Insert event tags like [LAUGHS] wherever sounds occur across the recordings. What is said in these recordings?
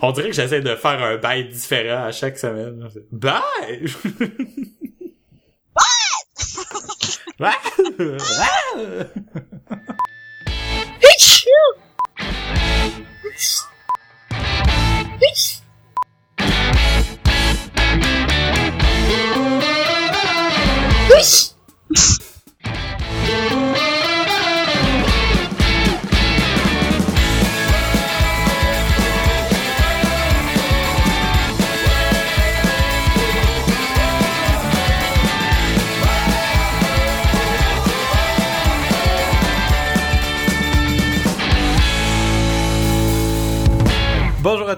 On dirait que j'essaie de faire un bail différent à chaque semaine. Bye! Bye! Bonjour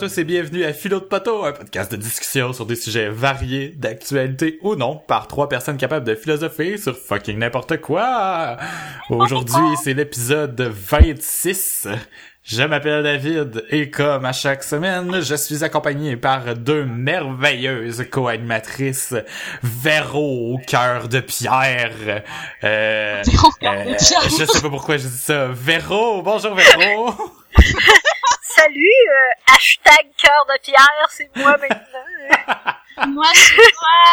tous et bienvenue à Philo de Poteau, un podcast de discussion sur des sujets variés, d'actualité ou non, par trois personnes capables de philosopher sur fucking n'importe quoi. Aujourd'hui, c'est l'épisode 26. Je m'appelle David et comme à chaque semaine, je suis accompagné par deux merveilleuses co-animatrices, Véro au cœur de pierre. Euh, [LAUGHS] euh, je sais pas pourquoi je dis ça. Véro, bonjour Véro. [LAUGHS] Salut, euh, hashtag cœur de pierre, c'est moi maintenant. [LAUGHS] Moi, c'est toi.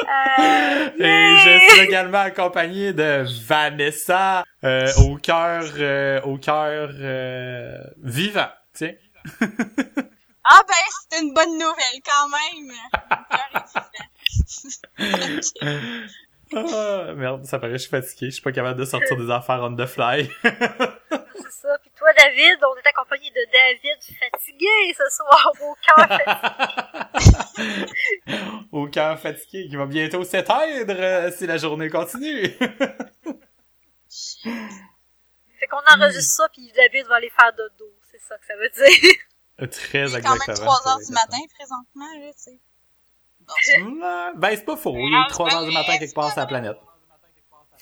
Euh, Et je suis également accompagné de Vanessa euh, au cœur euh, au cœur euh, vivant. Tiens. Ah ben, c'est une bonne nouvelle quand même. [LAUGHS] [LAUGHS] Ah, merde, ça paraît que je suis fatigué, je suis pas capable de sortir des affaires on the fly. [LAUGHS] C'est ça. Puis toi, David, on est accompagné de David fatigué ce soir au cœur. [LAUGHS] au cœur fatigué qui va bientôt s'éteindre euh, si la journée continue. [LAUGHS] fait qu'on enregistre ça, puis David va aller faire dodo. C'est ça que ça veut dire. Très Il est quand exactement. même 3 heures du matin présentement, là, tu sais. Ben, c'est pas faux, il est 3 heures du matin quelque part sur la planète.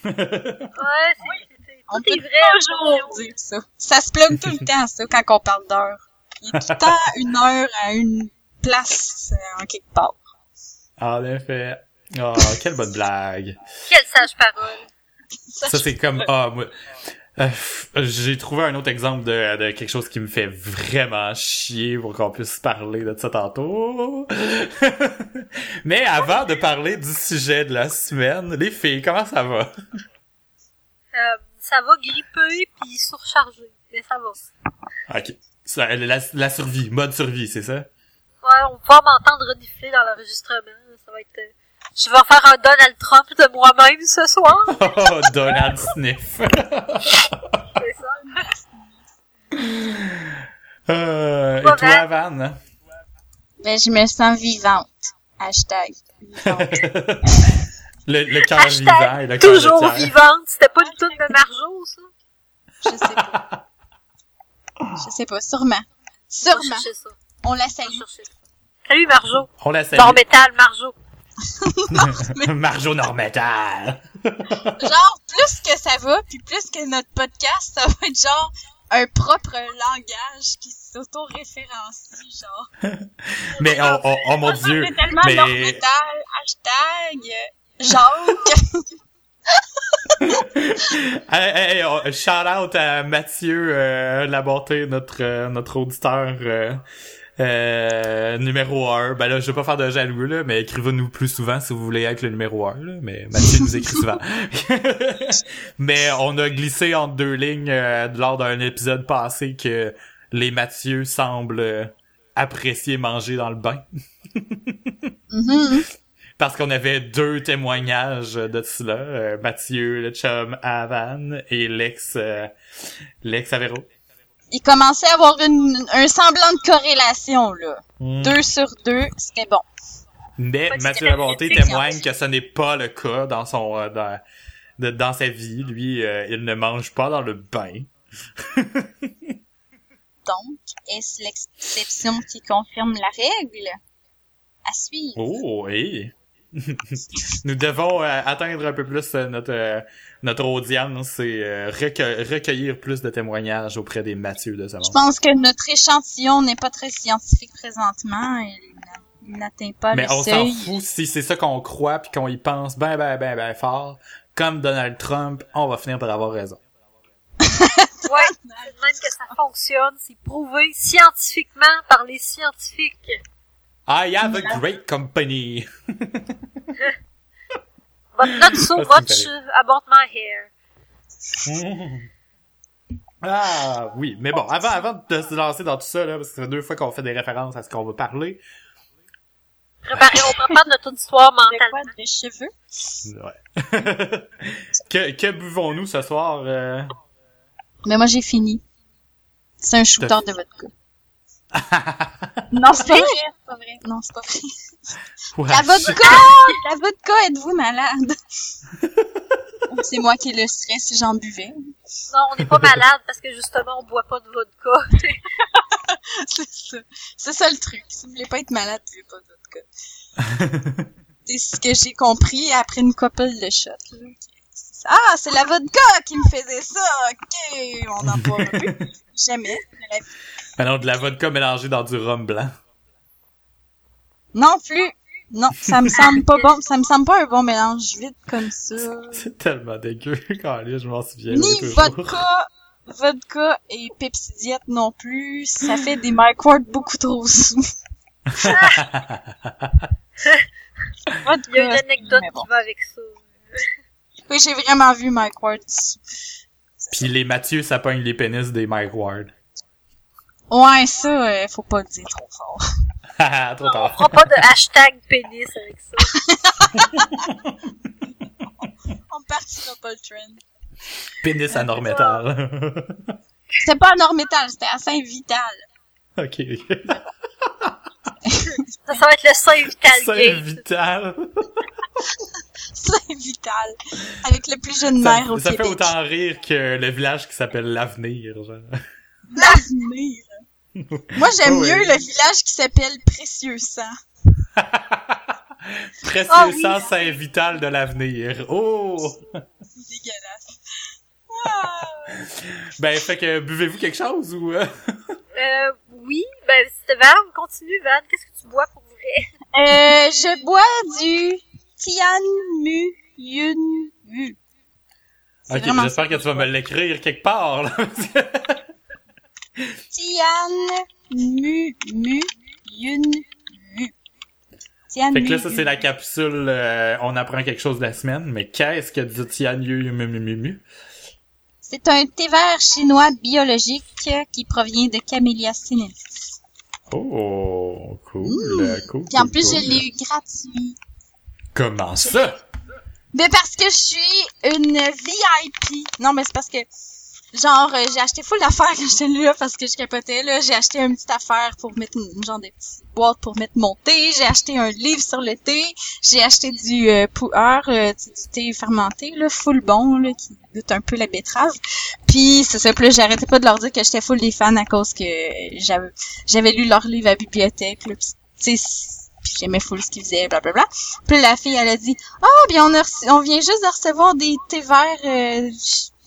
Ouais, c'est, on peut toujours dire ça. Ça se plug tout le temps, ça, quand on parle d'heure. Il est tout le temps une heure à une place euh, en quelque part. En effet. Oh, quelle bonne blague. Quelle sage parole. Ça, c'est comme, ah, moi, euh, j'ai trouvé un autre exemple de, de quelque chose qui me fait vraiment chier pour qu'on puisse parler de ça tantôt. [LAUGHS] Mais avant de parler du sujet de la semaine, les filles, comment ça va? Euh, ça va gripper puis surcharger. Mais ça va. Ok. Ça, la, la survie, mode survie, c'est ça? Ouais, on va pouvoir m'entendre renifler dans l'enregistrement. Ça va être... Je vais faire un Donald Trump de moi-même ce soir. [LAUGHS] Oh, Donald Sniff. [LAUGHS] C'est ça. Euh, et toi, Van? Ben, je me sens vivante. Hashtag. vivante. [LAUGHS] Le, le cœur Hashtag vivant et le cœur Toujours vivante. C'était pas une toune de Marjo, ça? Je sais pas. Je sais pas, sûrement. Sûrement. On la salue. Salut Marjo. On la salue. Nord métal, Marjo. [LAUGHS] Marjo Normetal. [LAUGHS] genre, plus que ça va, puis plus que notre podcast, ça va être genre un propre langage qui s'auto-référencie, genre. [LAUGHS] Mais oh, oh, oh mon dieu. C'est tellement mais- hashtag, euh, Jacques. Hey, hey, oh, shout out à Mathieu euh, Labonté, notre euh, notre auditeur euh, euh, numéro 1. Ben là, je vais pas faire de jaloux là, mais écrivez-nous plus souvent si vous voulez être le numéro 1 là, mais Mathieu nous écrit souvent. [LAUGHS] mais on a glissé entre deux lignes euh, lors d'un épisode passé que les Mathieu semblent euh, apprécier manger dans le bain. [LAUGHS] Mhm. Parce qu'on avait deux témoignages de cela. euh, Mathieu, le chum à Van, et l'ex, l'ex Avéro. Il commençait à avoir une, un semblant de corrélation, là. Mm. Deux sur deux, c'était bon. Mais Mathieu Labonté témoigne que ce n'est pas le cas dans son, euh, dans, de- dans sa vie. Lui, euh, il ne mange pas dans le bain. [LAUGHS] Donc, est-ce l'exception qui confirme la règle? À suivre. Oh, oui. [LAUGHS] Nous devons euh, atteindre un peu plus notre euh, notre audience et euh, recueil- recueillir plus de témoignages auprès des Mathieu de ce Je pense que notre échantillon n'est pas très scientifique présentement. Il n'a- il n'atteint pas Mais le on s'en fout si c'est ça qu'on croit puis qu'on y pense ben ben ben ben fort. Comme Donald Trump, on va finir par avoir raison. [LAUGHS] Ouais, c'est de même que ça fonctionne. C'est prouvé scientifiquement par les scientifiques. I have a great company. [LAUGHS] But not [LAUGHS] so much uh, about my hair. [LAUGHS] Ah oui, mais bon, avant, avant de se lancer dans tout ça, là, parce que ça fait deux fois qu'on fait des références à ce qu'on va parler. Préparez, on prépare notre [LAUGHS] quoi? mentalement. Des cheveux? Ouais. que, que buvons-nous ce soir? euh? Mais moi, j'ai fini. C'est un shooter de vodka. Non, c'est pas vrai. C'est pas vrai. Non, c'est pas vrai. Ouais, La vodka! [LAUGHS] La vodka, êtes-vous malade? [LAUGHS] c'est moi qui ai le stress si j'en buvais. Non, on n'est pas malade parce que justement, on boit pas de vodka. [LAUGHS] c'est ça. C'est ça le truc. Si vous voulez pas être malade, buvez pas de vodka. c'est ce que j'ai compris après une couple de shots. là. Ah, c'est la vodka qui me faisait ça. Ok, on n'en boit plus. Jamais. Alors, de la vodka mélangée dans du rhum blanc. Non plus. Non, ça me semble pas bon. Ça me semble pas un bon mélange vite comme ça. [LAUGHS] C'est tellement dégueu, [LAUGHS] quand je m'en souviens. Ni vodka, vodka et Pepsi Diet non plus. Ça fait des Mike Ward beaucoup trop sous. [LAUGHS] vodka, Il y a une anecdote bon. qui va avec ça. Oui, j'ai vraiment vu Mike Ward. Puis les Mathieu, ça pogne les pénis des Mike Ward. Ouais, ça, euh, faut pas le dire trop fort. Haha, [LAUGHS] Trop On tard. fera pas de hashtag pénis avec ça. [LAUGHS] On partira pas le trend. Pénis à Normétal. C'était pas à Normétal, c'était à Saint-Vital. ok. [LAUGHS] Ça, ça va être le Saint Vital Gate. vital. [LAUGHS] Saint-Vital. Avec le plus jeune Ça, maire au ça fait autant rire que le village qui s'appelle l'Avenir, genre. L'avenir. Moi, j'aime Oh, oui. mieux le village qui s'appelle Précieux Sang. [LAUGHS] Précieux Ah oui. sang Saint-Vital de l'Avenir. Oh! C'est dégueulasse. Ah. Ben, fait que buvez-vous quelque chose ou... euh? Oui, ben, c'était Van, continue, Van. Qu'est-ce que tu bois pour vrai? Euh, je bois du Tian Mu Yun. C'est Ok, j'espère que tu vas me l'écrire quelque part, là. parce [LAUGHS] que- Tian Mu Mu Yun Wu. Tian fait que là, Mu ça, c'est la capsule euh, On apprend quelque chose de la semaine, mais qu'est-ce que du Tian Yu Mu Mu Mu Mu? C'est un thé vert chinois biologique qui provient de Camellia sinensis. Oh, cool, cool. Puis en plus, cool. je l'ai eu gratuit. Comment ça? Mais parce que je suis une VIP. Non, mais c'est parce que, genre, euh, j'ai acheté full d'affaires quand j'étais là parce que je capotais, là. J'ai acheté une petite affaire pour mettre une, genre de petite boîte pour mettre mon thé. J'ai acheté un livre sur le thé. J'ai acheté du euh, pu'er, euh, du, du thé fermenté, là, full bon, là, qui goûte un peu la betterave. Puis, c'est ça. Là, j'arrêtais pas de leur dire que j'étais full des fans à cause que j'avais, j'avais lu leur livre à la bibliothèque, là. Puis, puis j'aimais full ce qu'ils faisaient, blablabla. Puis la fille, elle a dit, ah, bien, on, a reçu- on vient juste de recevoir des thés verts, euh,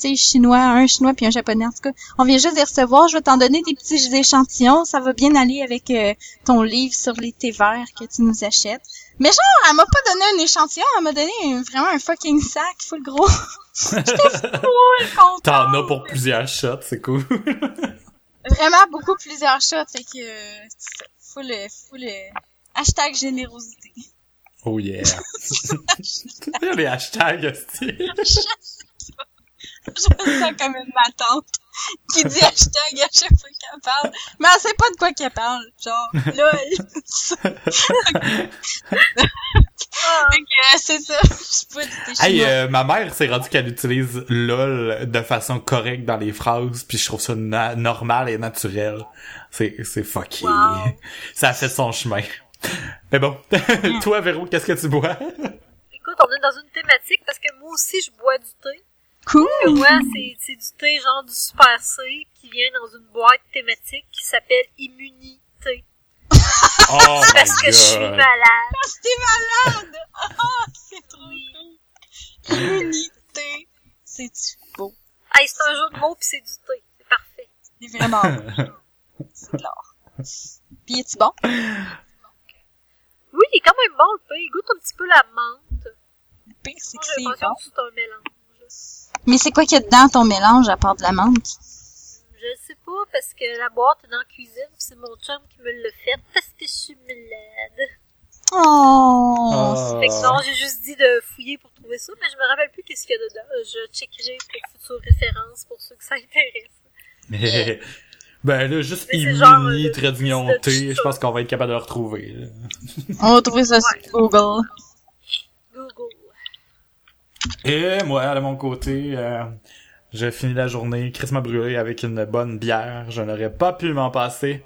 sais, chinois, un chinois puis un japonais, en tout cas. On vient juste de les recevoir, je vais t'en donner des petits échantillons, ça va bien aller avec euh, ton livre sur les thés verts que tu nous achètes. Mais genre, elle m'a pas donné un échantillon, elle m'a donné un- vraiment un fucking sac full gros. J'étais full contente. T'en as pour plusieurs shots, c'est cool. [LAUGHS] Vraiment beaucoup plusieurs shots, fait que, euh, full, full, euh, hashtag générosité. Oh yeah. [LAUGHS] [LAUGHS] Les hashtags, hostie. Je me sens comme une ma tante qui dit hashtag à chaque fois qu'elle parle. Mais elle sait pas de quoi qu'elle parle. Genre, là, Ah, Fait que, euh, c'est ça. Je sais pas du Hey, euh, ma mère s'est rendue qu'elle utilise LOL de façon correcte dans les phrases, puis je trouve ça na- normal et naturel. C'est, c'est fucké. Wow. [LAUGHS] Ça a fait son chemin. Mais bon, [LAUGHS] toi, Véro, qu'est-ce que tu bois? [LAUGHS] écoute, on est dans une thématique parce que moi aussi, je bois du thé. Cool. Que moi, c'est c'est du thé genre du Super C qui vient dans une boîte thématique qui s'appelle Immunité. Oh [LAUGHS] Parce que je suis malade. T'es malade! Ah, c'est trop Oui. cool. [LAUGHS] Immunité. C'est beau. Hey, c'est un jeu de mots pis c'est du thé. C'est parfait. C'est vraiment beau. [LAUGHS] C'est de l'or. Puis, est-tu bon? Oui, il est quand même bon le thé. Il goûte un petit peu la menthe. Le pire, c'est que c'est bon. que c'est un mélange. Mais c'est quoi qu'il y a dedans ton mélange à part de la menthe? Je sais pas, parce que la boîte est dans la cuisine, pis c'est mon chum qui me l'a fait parce que je suis malade. Oh! Ah. Fait que non, j'ai juste dit de fouiller pour trouver ça, mais je me rappelle plus qu'est-ce qu'il y a dedans. Je checkerai pour futures références pour ceux que ça intéresse. Mais, [LAUGHS] ben là, juste Imuni, euh, trait d'union de T, tout je pense qu'on va être capable de le retrouver. là. On va trouver ça sur. Google. Et moi, de mon côté, euh, j'ai fini la journée crissement brûlé avec une bonne bière. Je n'aurais pas pu m'en passer.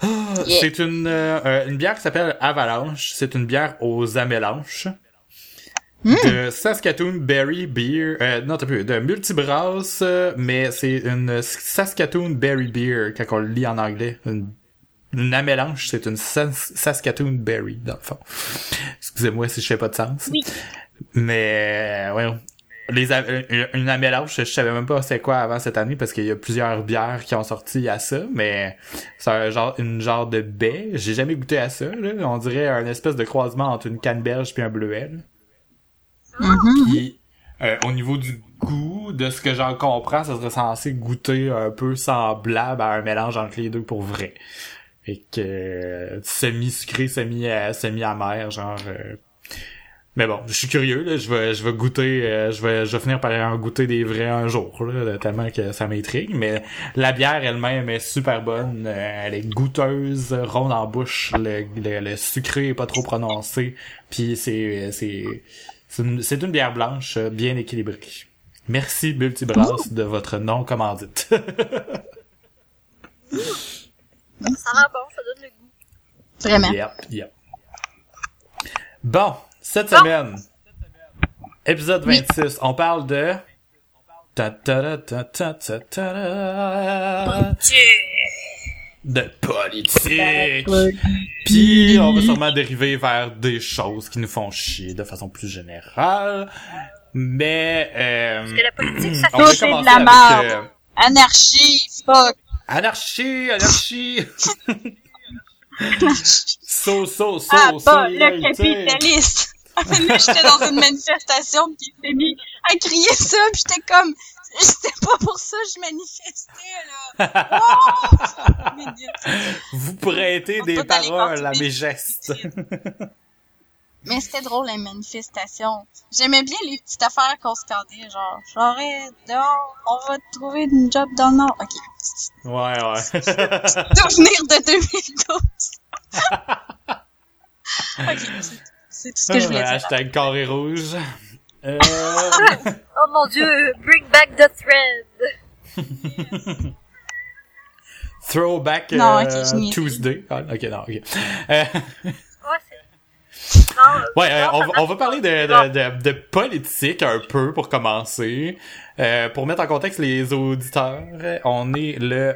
Ah, Yeah. C'est une, euh, euh, une bière qui s'appelle Avalanche. C'est une bière aux amélanches. De Saskatoon Berry Beer. Euh, non, t'as peu. De Multibrass, mais c'est une Saskatoon Berry Beer, quand on le lit en anglais. Une, une amélanche, c'est une Sas- Saskatoon Berry, dans le fond. Excusez-moi si je fais pas de sens. Oui. Mais, euh, ouais. Les a- une, amélange, je savais même pas c'est quoi avant cette année parce qu'il y a plusieurs bières qui ont sorti à ça, mais c'est un genre, une genre de baie. J'ai jamais goûté à ça, là. On dirait un espèce de croisement entre une canneberge puis un bleuet, là. Mhm. Puis, euh, au niveau du goût, de ce que j'en comprends, ça serait censé goûter un peu semblable à un mélange entre les deux pour vrai. Et que euh, semi-sucré, semi, euh, semi-amer, genre... Mais bon, je suis curieux, là, je vais, je vais goûter, euh, je vais, je vais finir par en goûter des vrais un jour, là, tellement que ça m'intrigue. Mais la bière elle-même est super bonne, euh, elle est goûteuse, ronde en bouche, le, le, le sucré est pas trop prononcé, puis c'est, c'est, c'est une, c'est une bière blanche euh, bien équilibrée. Merci Multibrass de votre nom commandite. [LAUGHS] Ça rend bon, ça donne le goût. Vraiment. Yep, yep. Bon, cette semaine, épisode Oui. 26, on parle de... De politique. Puis on va sûrement dériver vers des choses qui nous font chier de façon plus générale. Mais euh, Parce que la politique, ça fait c'est de la merde. euh, Anarchie, fuck. anarchie, anarchie. [LAUGHS] so so so Ah, pas le capitaliste. [LAUGHS] Là, j'étais dans une manifestation puis il s'est mis à crier ça puis j'étais comme, c'était pas pour ça que je manifestais, là. [LAUGHS] Wow! Mais, Vous prêtez des paroles à mes gestes. Mais c'était drôle, les manifestations. J'aimais bien les petites affaires qu'on scandait, genre, j'arrête, dehors, on va te trouver une job dans le Nord. Ok. Ouais, ouais. [LAUGHS] Souvenir de 2012. [LAUGHS] ok, c'est- tout ce que je voulais dire. Hashtag carré rouge. Euh, [LAUGHS] Oh mon dieu, bring back the thread. throwback Non, euh, ok, je n'y ai Tuesday. Ah, ok, non, ok. Euh, Ouais, euh, on, va- on parler de, de, de, de politique un peu pour commencer. Euh, pour mettre en contexte les auditeurs, on est le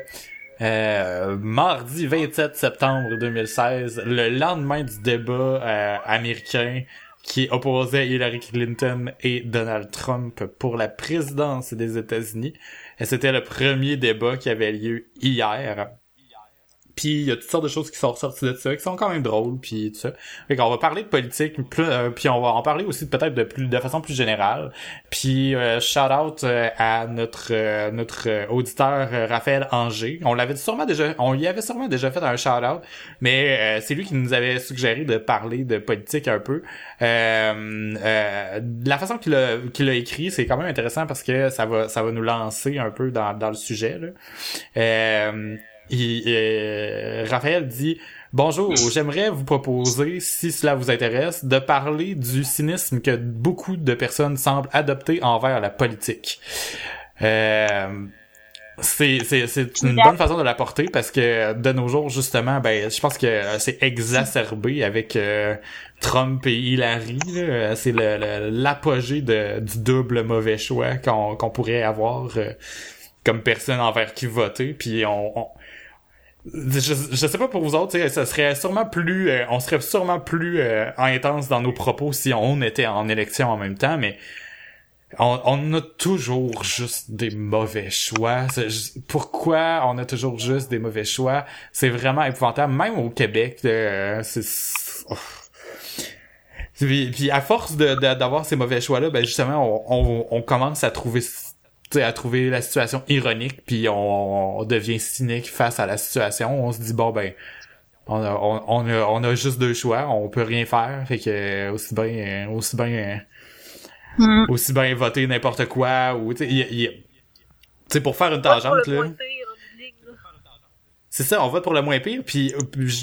euh, mardi 27 septembre 2016, le lendemain du débat euh, américain qui opposait Hillary Clinton et Donald Trump pour la présidence des États-Unis. C'était le premier débat qui avait lieu hier. Puis il y a toutes sortes de choses qui sont ressorties de ça, qui sont quand même drôles, puis tout ça. Fait qu'on va parler de politique, plus, euh, puis on va en parler aussi peut-être de plus de façon plus générale. Puis euh, shout out euh, à notre euh, notre auditeur Raphaël Anger. On l'avait sûrement déjà, on lui avait sûrement déjà fait un shout out, mais c'est lui qui nous avait suggéré de parler de politique un peu. La façon qu'il a écrit, c'est quand même intéressant parce que ça va ça va nous lancer un peu dans dans le sujet. Là. Il- euh, Raphaël dit Bonjour, j'aimerais vous proposer, si cela vous intéresse, de parler du cynisme que beaucoup de personnes semblent adopter envers la politique. Euh, c'est c'est c'est une bonne façon de l'apporter parce que de nos jours justement ben je pense que c'est exacerbé avec euh, Trump et Hillary là. c'est le le- l'apogée de du double mauvais choix qu'on qu'on pourrait avoir euh, comme personne envers qui voter puis on, on je, je sais pas pour vous autres, ça serait sûrement plus, euh, on serait sûrement plus euh, intense dans nos propos si on était en élection en même temps, mais on, on a toujours juste des mauvais choix. Pourquoi on a toujours juste des mauvais choix? C'est vraiment épouvantable, même au Québec. euh. Puis, puis à force d'avoir ces mauvais choix-là, ben justement, on, on, on commence à trouver à trouver la situation ironique, puis on, on devient cynique face à la situation. On se dit bon ben on a, on, on a, on a juste deux choix, on peut rien faire, fait que aussi bien aussi bien Hmm. aussi bien voter n'importe quoi ou tu sais pour faire une tangente là. C'est ça, on vote pour le moins pire. Puis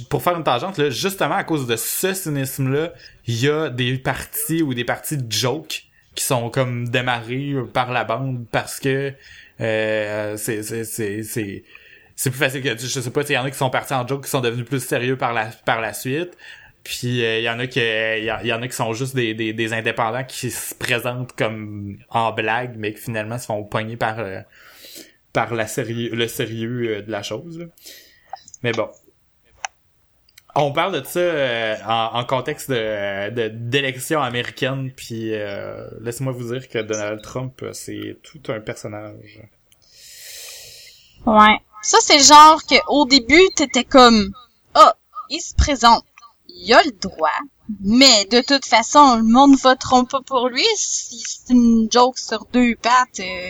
pour faire une tangente, là, justement à cause de ce cynisme-là, il y a des parties ou des parties de joke qui sont comme démarrées par la bande parce que euh, c'est c'est c'est plus facile que je sais pas, il y en a qui sont partis en joke qui sont devenus plus sérieux par la par la suite. Puis euh, il y en a qui il y, en a qui sont juste des, des, des indépendants qui se présentent comme en blague mais qui finalement se font pogner par euh, par la sérieux le sérieux euh, de la chose. là. Mais bon. On parle de ça euh, en, en contexte de d'élection américaine, puis euh, laissez-moi vous dire que Donald Trump, euh, c'est tout un personnage. Ouais. Ça, c'est le genre que au début, t'étais comme, ah, il se présente. Il a le droit. Mais de toute façon, le monde votera pas pour lui si c'est une joke sur deux pattes. euh,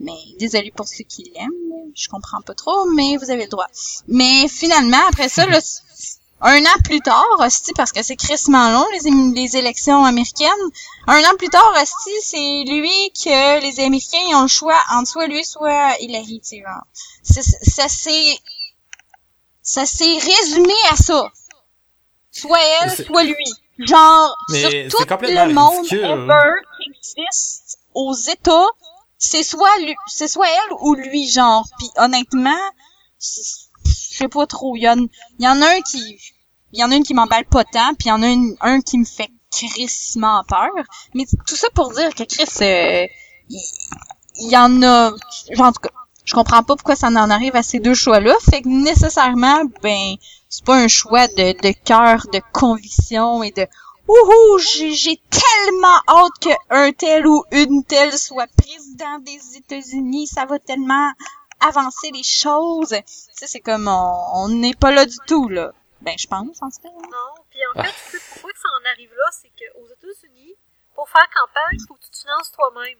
mais désolé pour ceux qui l'aiment. Je comprends pas trop, mais vous avez le droit. Mais finalement, après ça, là, un an plus tard, hostie, parce que c'est crissement long, les, élections américaines, un an plus tard, hostie, c'est lui que les Américains ont le choix entre soit lui, soit Hillary, tu sais, genre. Ça, s'est, ça s'est résumé à ça. Soit elle, soit lui. Genre, Mais sur tout le monde ridicule. ever qui existe aux États, c'est soit lui, c'est soit elle ou lui, genre. Puis honnêtement, pas trop. Il y, en- y en a un qui, y en une qui m'emballe pas tant, puis il y en a une- un qui me fait crissement peur. Mais tout ça pour dire que Chris, euh, il, y en a, genre, en tout cas, je comprends pas pourquoi ça en arrive à ces deux choix-là. Fait que nécessairement, ben, c'est pas un choix de, de cœur, de conviction et de Ouhou, j'ai j'ai tellement hâte que un tel ou une telle soit président des États-Unis. Ça va tellement avancer les choses. Tu sais, c'est comme on n'est pas là du tout là. Ben, je pense en tout cas. Non, puis en fait, tu sais pourquoi que ça en arrive là, c'est qu'aux États-Unis, pour faire campagne, il faut que tu te finances toi-même.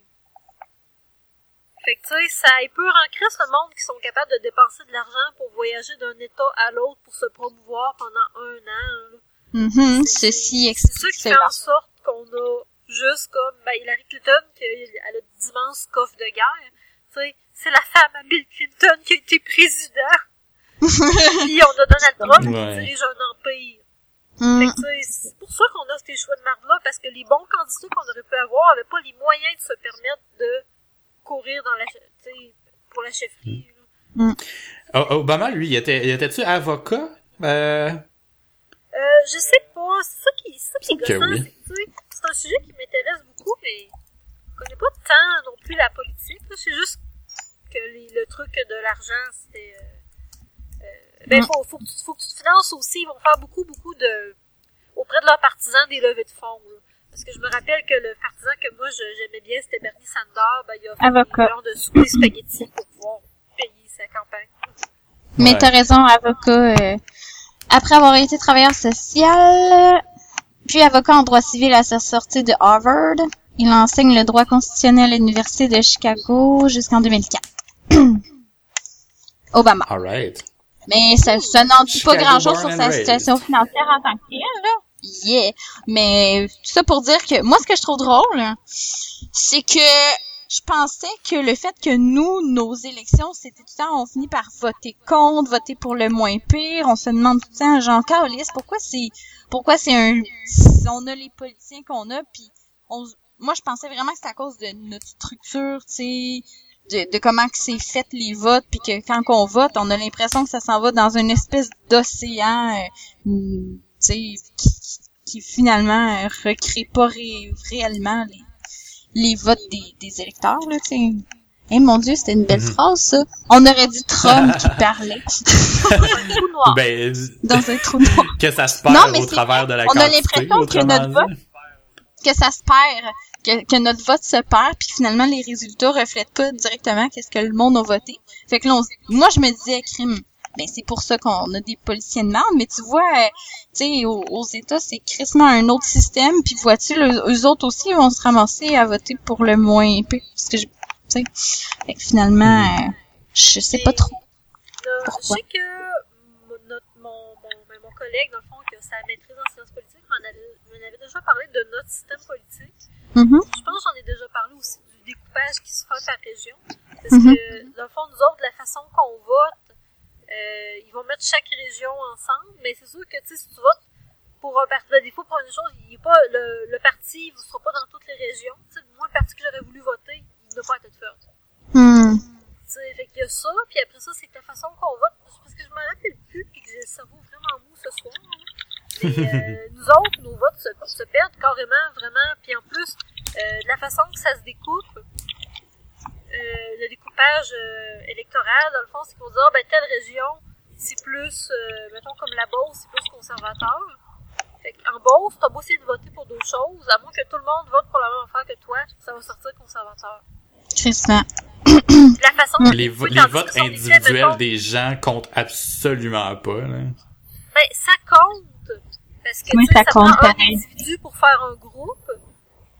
Fait que tu sais, ça peut ancrer ce monde qui sont capables de dépenser de l'argent pour voyager d'un État à l'autre pour se promouvoir pendant un an. là. Mhm, ceci C'est ça explique qui fait en sorte qu'on a juste comme ben, Hillary Clinton, qui a- elle a d'immenses coffres de guerre. Tu sais, c'est la femme à Bill Clinton qui a été président. [LAUGHS] Puis on a Donald Trump Ouais. qui dirige un empire. Fait que, tu sais, c'est pour ça qu'on a ces choix de marde-là, parce que les bons candidats qu'on aurait pu avoir avaient pas les moyens de se permettre de courir dans la, pour la chefferie. là. O- Obama, lui, il était, il était-tu avocat? Euh, Euh, je sais pas, c'est ça qui, c'est ça qui est Ok, gossant, oui. c'est un sujet qui m'intéresse beaucoup, mais je connais pas tant non plus la politique, c'est juste que les- le truc de l'argent, c'était, euh, euh, ben, Mm. faut, faut, que tu, faut que tu te finances aussi, ils vont faire beaucoup, beaucoup de, auprès de leurs partisans, des levées de fonds, là. Parce que je me rappelle que le partisan que moi j'aimais bien, c'était Bernie Sanders, ben, il a fait Avocat. un de souper spaghetti pour pouvoir payer sa campagne. Mais Ouais. t'as raison, avocat. euh, après avoir été travailleur social, puis avocat en droit civil à sa sortie de Harvard, il enseigne le droit constitutionnel à l'Université de Chicago jusqu'en 2004. [COUGHS] Obama. alright. Mais ça, ça n'en dit pas grand-chose sur sa situation financière en tant que telle, là. Yeah. Mais tout ça pour dire que moi, ce que je trouve drôle, c'est que je pensais que le fait que nous, nos élections, c'était tout le temps, on finit par voter contre, voter pour le moins pire. On se demande tout le temps, Jean Carlis, pourquoi c'est, pourquoi c'est un, on a les politiciens qu'on a, puis on, moi, je pensais vraiment que c'était à cause de notre structure, tu sais, de, de comment que c'est fait les votes, puis que quand on vote, on a l'impression que ça s'en va dans une espèce d'océan, euh, mm, tu sais, qui, qui finalement euh, recrée pas ré- réellement les, les votes des, des électeurs, là, tu sais. Eh mon dieu, c'était une belle Mhm. phrase, ça. On aurait dit Trump qui [LAUGHS] parlait noir. Ben, dans un trou noir. [LAUGHS] que ça se perd Non, mais au travers de la On a l'impression que notre vote que ça se perd, que, que notre vote se perd, puis finalement les résultats reflètent pas directement qu'est-ce que le monde a voté. Fait que là, on moi je me disais, crime, ben c'est pour ça qu'on a des policiers de merde. Mais tu vois, euh, tu sais, aux, aux États, c'est crissement un autre système. Puis vois-tu, le- eux autres aussi vont se ramasser à voter pour le moins pire. Parce que je, tu sais, fait que finalement, euh, je sais pas trop. Là, je Pourquoi? sais que mon, notre- mon, mon, ben, mon collègue, dans le fond, que sa maîtrise en sciences politiques, m'en avait, m'en avait déjà parlé de notre système politique. Mhm. Je pense que j'en ai déjà parlé aussi du découpage qui se fait par région. Parce que, dans le fond, nous autres, la façon qu'on vote, euh, ils vont mettre chaque région ensemble, mais c'est sûr que, tu sais, si tu votes pour un parti, ben, des fois, pour une chose, il est pas, le, le parti, il ne sera pas dans toutes les régions. Tu sais, moi, le parti que j'aurais voulu voter, il ne doit pas être fait. Hmm. Tu sais, fait qu'il y a ça, puis après ça, c'est que la façon qu'on vote, parce que je m'en rappelle plus, puis que j'ai le cerveau vraiment mou ce soir. hein. Euh, [LAUGHS] nous autres, nos votes se, se perdent carrément, vraiment, puis en plus, euh, de la façon que ça se découpe, euh, le découpage euh, électoral, dans le fond, c'est qu'on dit, ah, ben, telle région, c'est plus, euh, mettons, comme la Beauce, c'est plus conservateur. Fait qu'en Beauce, t'as beau essayer de voter pour d'autres choses, à moins que tout le monde vote pour la même affaire que toi, ça va sortir conservateur. Crissement. La façon. Les, vo- les votes individuels des gens comptent absolument pas, là. Ben, ça compte. Parce que, Oui, tu sais, ça ça, compte prend un individu pour faire un groupe.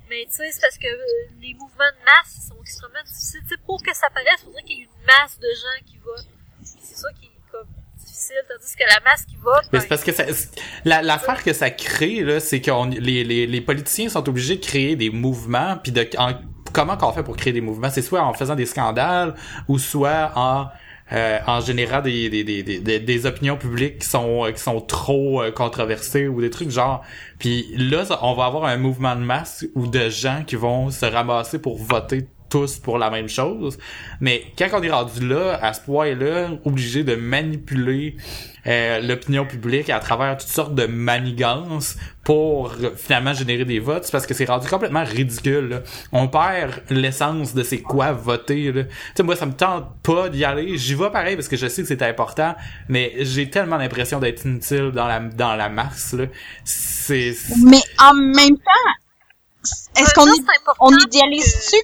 Mais, tu sais, c'est parce que euh, les mouvements de masse sont extrêmement difficiles. Tu sais, pour que ça paraisse, il faudrait qu'il y ait une masse de gens qui votent. C'est ça qui est, comme, difficile. Tandis que la masse qui vote, Mais ben, c'est parce que ça, la, l'affaire que ça crée, là, c'est que les, les, les politiciens sont obligés de créer des mouvements, puis de, en- comment qu'on fait pour créer des mouvements? C'est soit en faisant des scandales, ou soit en, euh, en générant des, des, des, des, opinions publiques qui sont, qui sont trop euh, controversées, ou des trucs genre. Puis là, on va avoir un mouvement de masse ou de gens qui vont se ramasser pour voter tous pour la même chose. Mais quand on est rendu là, à ce point-là, obligé de manipuler euh, l'opinion publique à travers toutes sortes de manigances pour euh, finalement générer des votes, c'est parce que c'est rendu complètement ridicule. là. On perd l'essence de c'est quoi voter. là. Tu sais, moi, ça me tente pas d'y aller. J'y vais pareil parce que je sais que c'est important, mais j'ai tellement l'impression d'être inutile dans la dans la masse. là. C'est Mais en même temps, est-ce qu'on important on que- idéalise-tu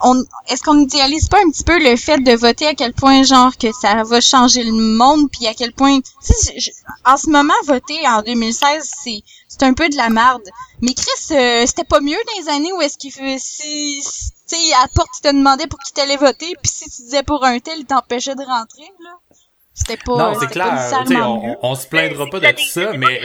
on, est-ce qu'on idéalise pas un petit peu le fait de voter à quel point genre que ça va changer le monde puis à quel point tu sais je- en ce moment voter en 2016 c'est c'est un peu de la merde. Mais Chris euh, c'était pas mieux dans les années où est-ce qu'il fait si tu sais à la porte il te demandait pour qui t'allais voter puis si tu disais pour un tel il t'empêchait de rentrer là. C'était pas non, c'est pas clair. On, on se plaindra pas de ça, mais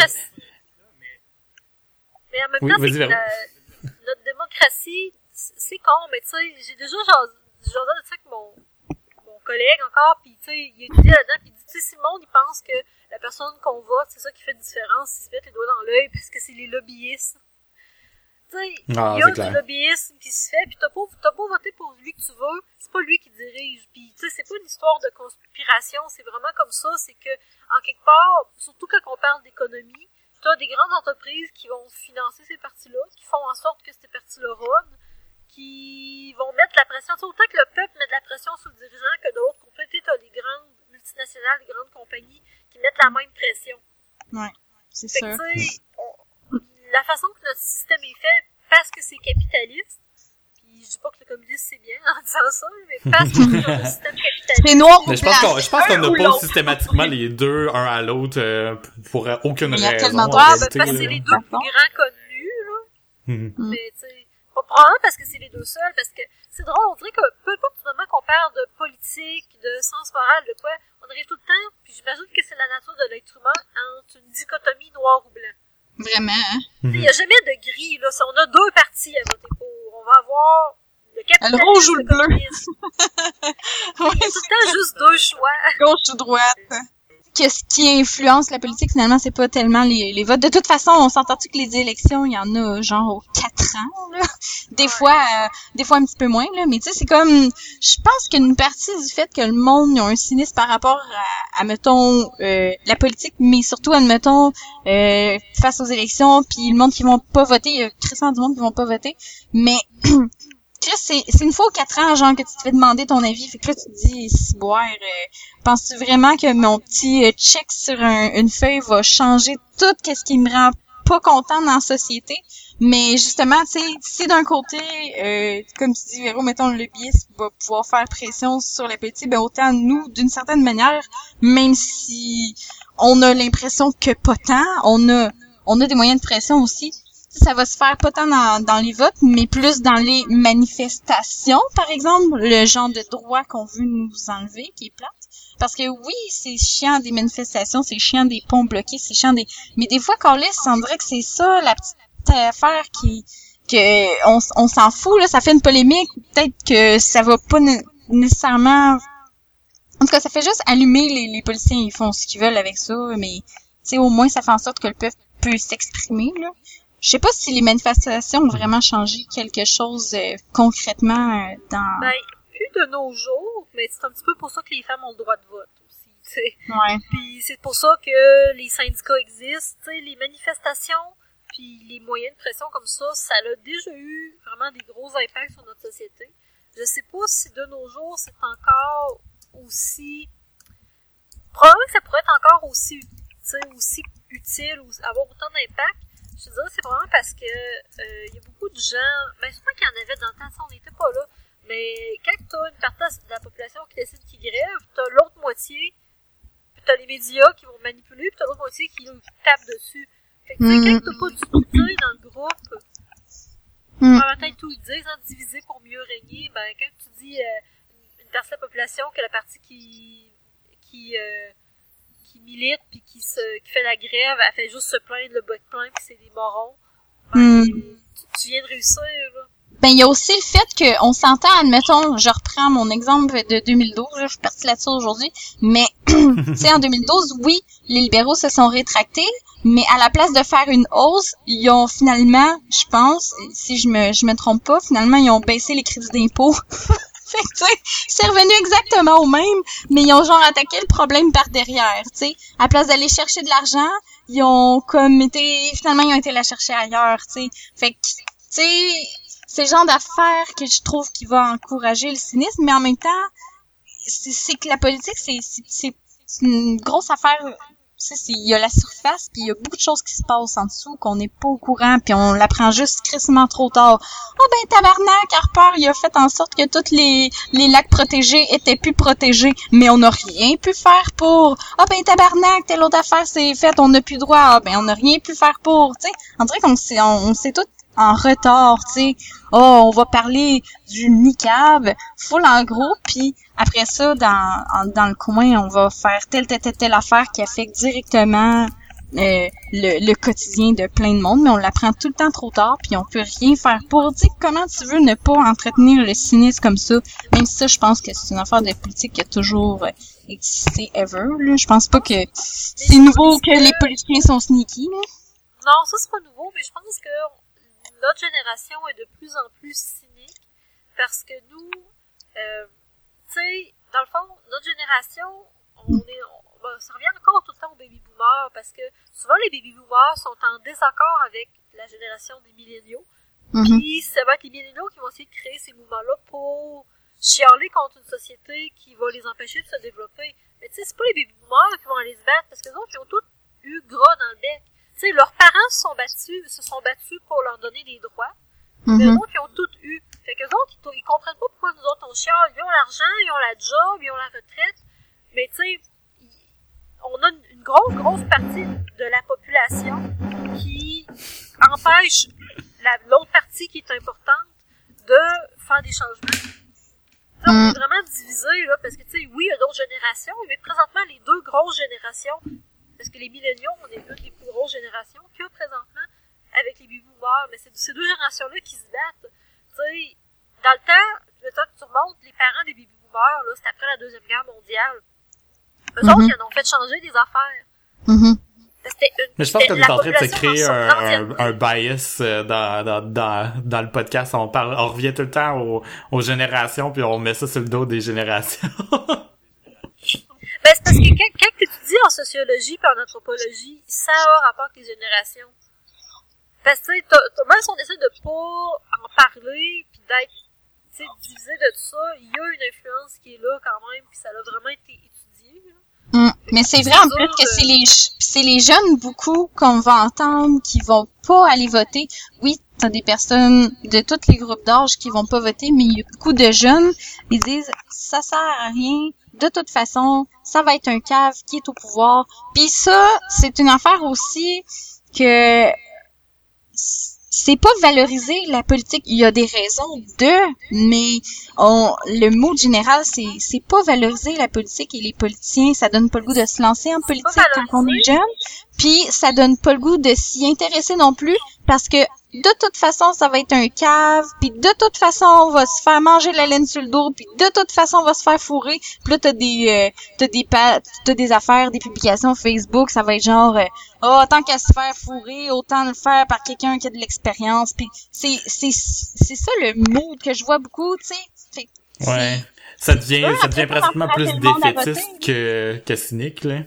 Mais en même Oui, temps, c'est que la- notre démocratie, c'est con, mais tu sais, j'ai déjà jasé de ça avec mon, mon collègue encore, puis tu sais, il étudie là-dedans, puis il dit, tu sais, si le monde, il pense que la personne qu'on vote, c'est ça qui fait la différence, il se met les doigts dans l'œil, puisque c'est les lobbyistes. Tu sais, Ah, il y a du lobbyisme qui se fait, puis t'as pas, t'as pas voté pour lui que tu veux, c'est pas lui qui dirige, puis tu sais, c'est pas une histoire de conspiration, c'est vraiment comme ça, c'est que, en quelque part, surtout quand on parle d'économie, t'as des grandes entreprises qui vont financer ces partis-là, qui font en sorte que ces partis-là rodent, qui vont mettre la pression, tu sais, autant que le peuple met de la pression sur le dirigeant, que de l'autre côté, t'as les grandes multinationales, les grandes compagnies qui mettent la même pression. ouais c'est Fait sûr que, tu sais, on- la façon que notre système est fait, parce que c'est capitaliste, puis je dis pas que le communisme c'est bien en disant ça, mais parce que c'est un système capitaliste. c'est noir ou Mais je pense qu'on je pense qu'on oppose systématiquement les deux un à l'autre euh, pour aucune Mais il y a raison. tellement en de- Ah, ben, parce que c'est les deux plus grands connus, là. Mhm. Mais, tu sais, probablement parce que c'est les deux seuls, parce que c'est drôle, on dirait que peu importe moment qu'on parle de politique, de sens moral, de quoi, on arrive tout le temps, puis j'imagine que c'est la nature de l'être humain, entre une dichotomie noir ou blanc. vraiment hein? Il n'y a jamais de gris, là. On a deux partis à voter pour, on va avoir le capitalisme, Le rouge ou le bleu. [LAUGHS] Il y a tout le temps juste deux choix. gauche ou droite. Qu'est-ce qui influence la politique, finalement, c'est pas tellement les, les votes. De toute façon, on s'entend-tu que les élections, il y en a genre aux quatre ans, là? Des fois, euh, des fois un petit peu moins, là. Mais tu sais, c'est comme, je pense qu'une partie du fait que le monde, ont un cynisme par rapport à, à mettons, euh, la politique, mais surtout, admettons, euh, face aux élections, puis le monde qui vont pas voter, il y a du monde qui vont pas voter. Mais, [CLEARS THROAT] c'est c'est une fois aux quatre ans, genre, que tu te fais demander ton avis. Fait que là, tu te dis, si boire, euh, penses-tu vraiment que mon petit euh, check sur un- une feuille va changer tout qu'est-ce qui me rend pas content dans la société? Mais justement, tu sais, si d'un côté, euh, comme tu dis, Véro, mettons, le lobbyiste va pouvoir faire pression sur les petits, ben autant nous, d'une certaine manière, même si on a l'impression que pas tant, on a, on a des moyens de pression aussi. Ça va se faire pas tant dans, dans les votes, mais plus dans les manifestations, par exemple, le genre de droit qu'on veut nous enlever, qui est plate. Parce que oui, c'est chiant des manifestations, c'est chiant des ponts bloqués, c'est chiant des... Mais des fois, Carlis, on dirait que c'est ça, la petite affaire qui... que on, on s'en fout, là, ça fait une polémique. Peut-être que ça va pas né- nécessairement... En tout cas, ça fait juste allumer les, les policiers, ils font ce qu'ils veulent avec ça, mais tu sais, au moins, ça fait en sorte que le peuple peut s'exprimer, là. Je sais pas si les manifestations ont vraiment changé quelque chose euh, concrètement euh, dans... Ben, plus de nos jours, mais c'est un petit peu pour ça que les femmes ont le droit de vote aussi, tu sais. Ouais. Puis c'est pour ça que les syndicats existent, tu sais, les manifestations, puis les moyens de pression comme ça, ça a déjà eu vraiment des gros impacts sur notre société. Je sais pas si de nos jours c'est encore aussi probablement que ça pourrait être encore aussi tu sais, aussi utile ou avoir autant d'impact. Je te dirais c'est vraiment parce que euh, il y a beaucoup de gens, ben sûrement qu'il y en avait dans le temps, ça, on n'était pas là, mais quand t'as une partie de la population qui décide qu'ils grève, t'as l'autre moitié, puis t'as les médias qui vont manipuler, puis t'as l'autre moitié qui tape dessus. Fait que, tu quand t'as pas d'unité dans le groupe, même temps, tout ils disent, hein, diviser pour mieux régner, ben, quand tu dis, euh, une partie de la population que la partie qui, qui, euh, qui milite puis qui se, qui fait la grève, elle fait juste se plaindre le bec plein puis c'est des morons, ben, Mhm. tu, tu viens de réussir, là. Ben, il y a aussi le fait qu'on s'entend, admettons, je reprends mon exemple de 2012, là, je suis partie là-dessus aujourd'hui, mais, [CLEARS THROAT] tu sais, en 2012, oui, les libéraux se sont rétractés, mais à la place de faire une hausse, ils ont finalement, je pense, si je me, je me trompe pas, finalement, ils ont baissé les crédits d'impôt. [LAUGHS] [LAUGHS] c'est revenu exactement au même, mais ils ont genre attaqué le problème par derrière, tu sais. À la place d'aller chercher de l'argent, ils ont comme été, finalement, ils ont été la chercher ailleurs, tu sais. Fait que, tu sais, c'est le genre d'affaires que je trouve qui va encourager le cynisme, mais en même temps, c'est que la politique, c'est une grosse affaire. Il y a la surface, puis il y a beaucoup de choses qui se passent en dessous qu'on n'est pas au courant, puis on l'apprend juste crissement trop tard. Oh ben tabarnak, Harper, il a fait en sorte que tous les, les lacs protégés étaient plus protégés, mais on n'a rien pu faire pour. Ah ben tabarnak, telle autre affaire c'est faite, on n'a plus droit. Ah ben on n'a rien pu faire pour. Tu sais, on dirait qu'on s'est on, on s'est tout en retard, tu sais. Oh, on va parler du niqab, full en gros, puis après ça, dans, dans le coin, on va faire telle, telle, telle, telle affaire qui affecte directement euh, le, quotidien de plein de monde, mais on l'apprend tout le temps trop tard, puis on peut rien faire pour. Sais, comment tu veux ne pas entretenir le cynisme comme ça? Même si ça, je pense que c'est une affaire de politique qui a toujours existé ever, là. Je pense pas que c'est nouveau que les politiciens sont sneaky, là. Non, ça c'est pas nouveau, mais je pense que notre génération est de plus en plus cynique parce que nous, euh, tu sais, dans le fond, notre génération, on est, on- ben, ça revient encore tout le temps aux baby boomers parce que souvent les baby boomers sont en désaccord avec la génération des milléniaux. Mhm. Puis ça va être les milléniaux qui vont essayer de créer ces mouvements-là pour chialer contre une société qui va les empêcher de se développer. Mais tu sais, c'est pas les baby boomers qui vont aller se battre parce que les autres, ils ont tous eu gras dans le bec. Sais, leurs parents se sont battus, se sont battus pour leur donner des droits. Mais eux Mhm. autres, ils ont tout eu. Fait que autres, ils, ils comprennent pas pourquoi nous autres on chiale. Ils ont l'argent, ils ont la job, ils ont la retraite. Mais tu sais, on a une, une grosse, grosse partie de la population qui empêche la- l'autre partie qui est importante de faire des changements. Là, on est Mm. vraiment divisé, là, parce que, tu sais, oui, il y a d'autres générations, mais présentement, les deux grosses générations, parce que les milléniaux, on est une des plus grosses générations que présentement, avec les baby boomers, mais c'est ces deux générations-là qui se battent. Tu sais, dans le temps, le temps que tu remontes, les parents des baby boomers, là, c'était après la Deuxième Guerre mondiale. Eux Mhm. autres, ils en ont fait changer des affaires. Mhm. C'était une, Mais je pense qu'on est la en train de créer un bias euh, dans, dans, dans, dans le podcast. On parle, on revient tout le temps aux, aux générations, puis on met ça sur le dos des générations. [LAUGHS] Ben, c'est parce que quand, quand tu étudies en sociologie et en anthropologie, ça a rapport avec les générations. Parce que, même si on essaie de pas en parler puis d'être, divisé de tout ça, il y a une influence qui est là quand même puis ça a vraiment été étudié, là. Mm. Mais c'est vrai en plus que c'est les c'est les jeunes beaucoup qu'on va entendre qui vont pas aller voter. Oui, t'as des personnes de tous les groupes d'âge qui vont pas voter, mais il y a beaucoup de jeunes, ils disent ça sert à rien. De toute façon, ça va être un cave qui est au pouvoir. Puis ça, c'est une affaire aussi que c'est pas valoriser la politique. Il y a des raisons de, mais on, le mot général, c'est c'est pas valoriser la politique et les politiciens. Ça donne pas le goût de se lancer en politique quand on est jeune. Puis ça donne pas le goût de s'y intéresser non plus parce que de toute façon, ça va être un cave, puis de toute façon, on va se faire manger la laine sur le dos, puis de toute façon, on va se faire fourrer. Puis là, t'as des, euh, t'as des, t'as des affaires, des publications Facebook, ça va être genre, euh, oh, tant qu'à se faire fourrer, autant le faire par quelqu'un qui a de l'expérience. Puis c'est, c'est, c'est ça le mood que je vois beaucoup, tu sais. Ouais. Ça devient, ça devient pratiquement plus défaitiste que, que cynique, là.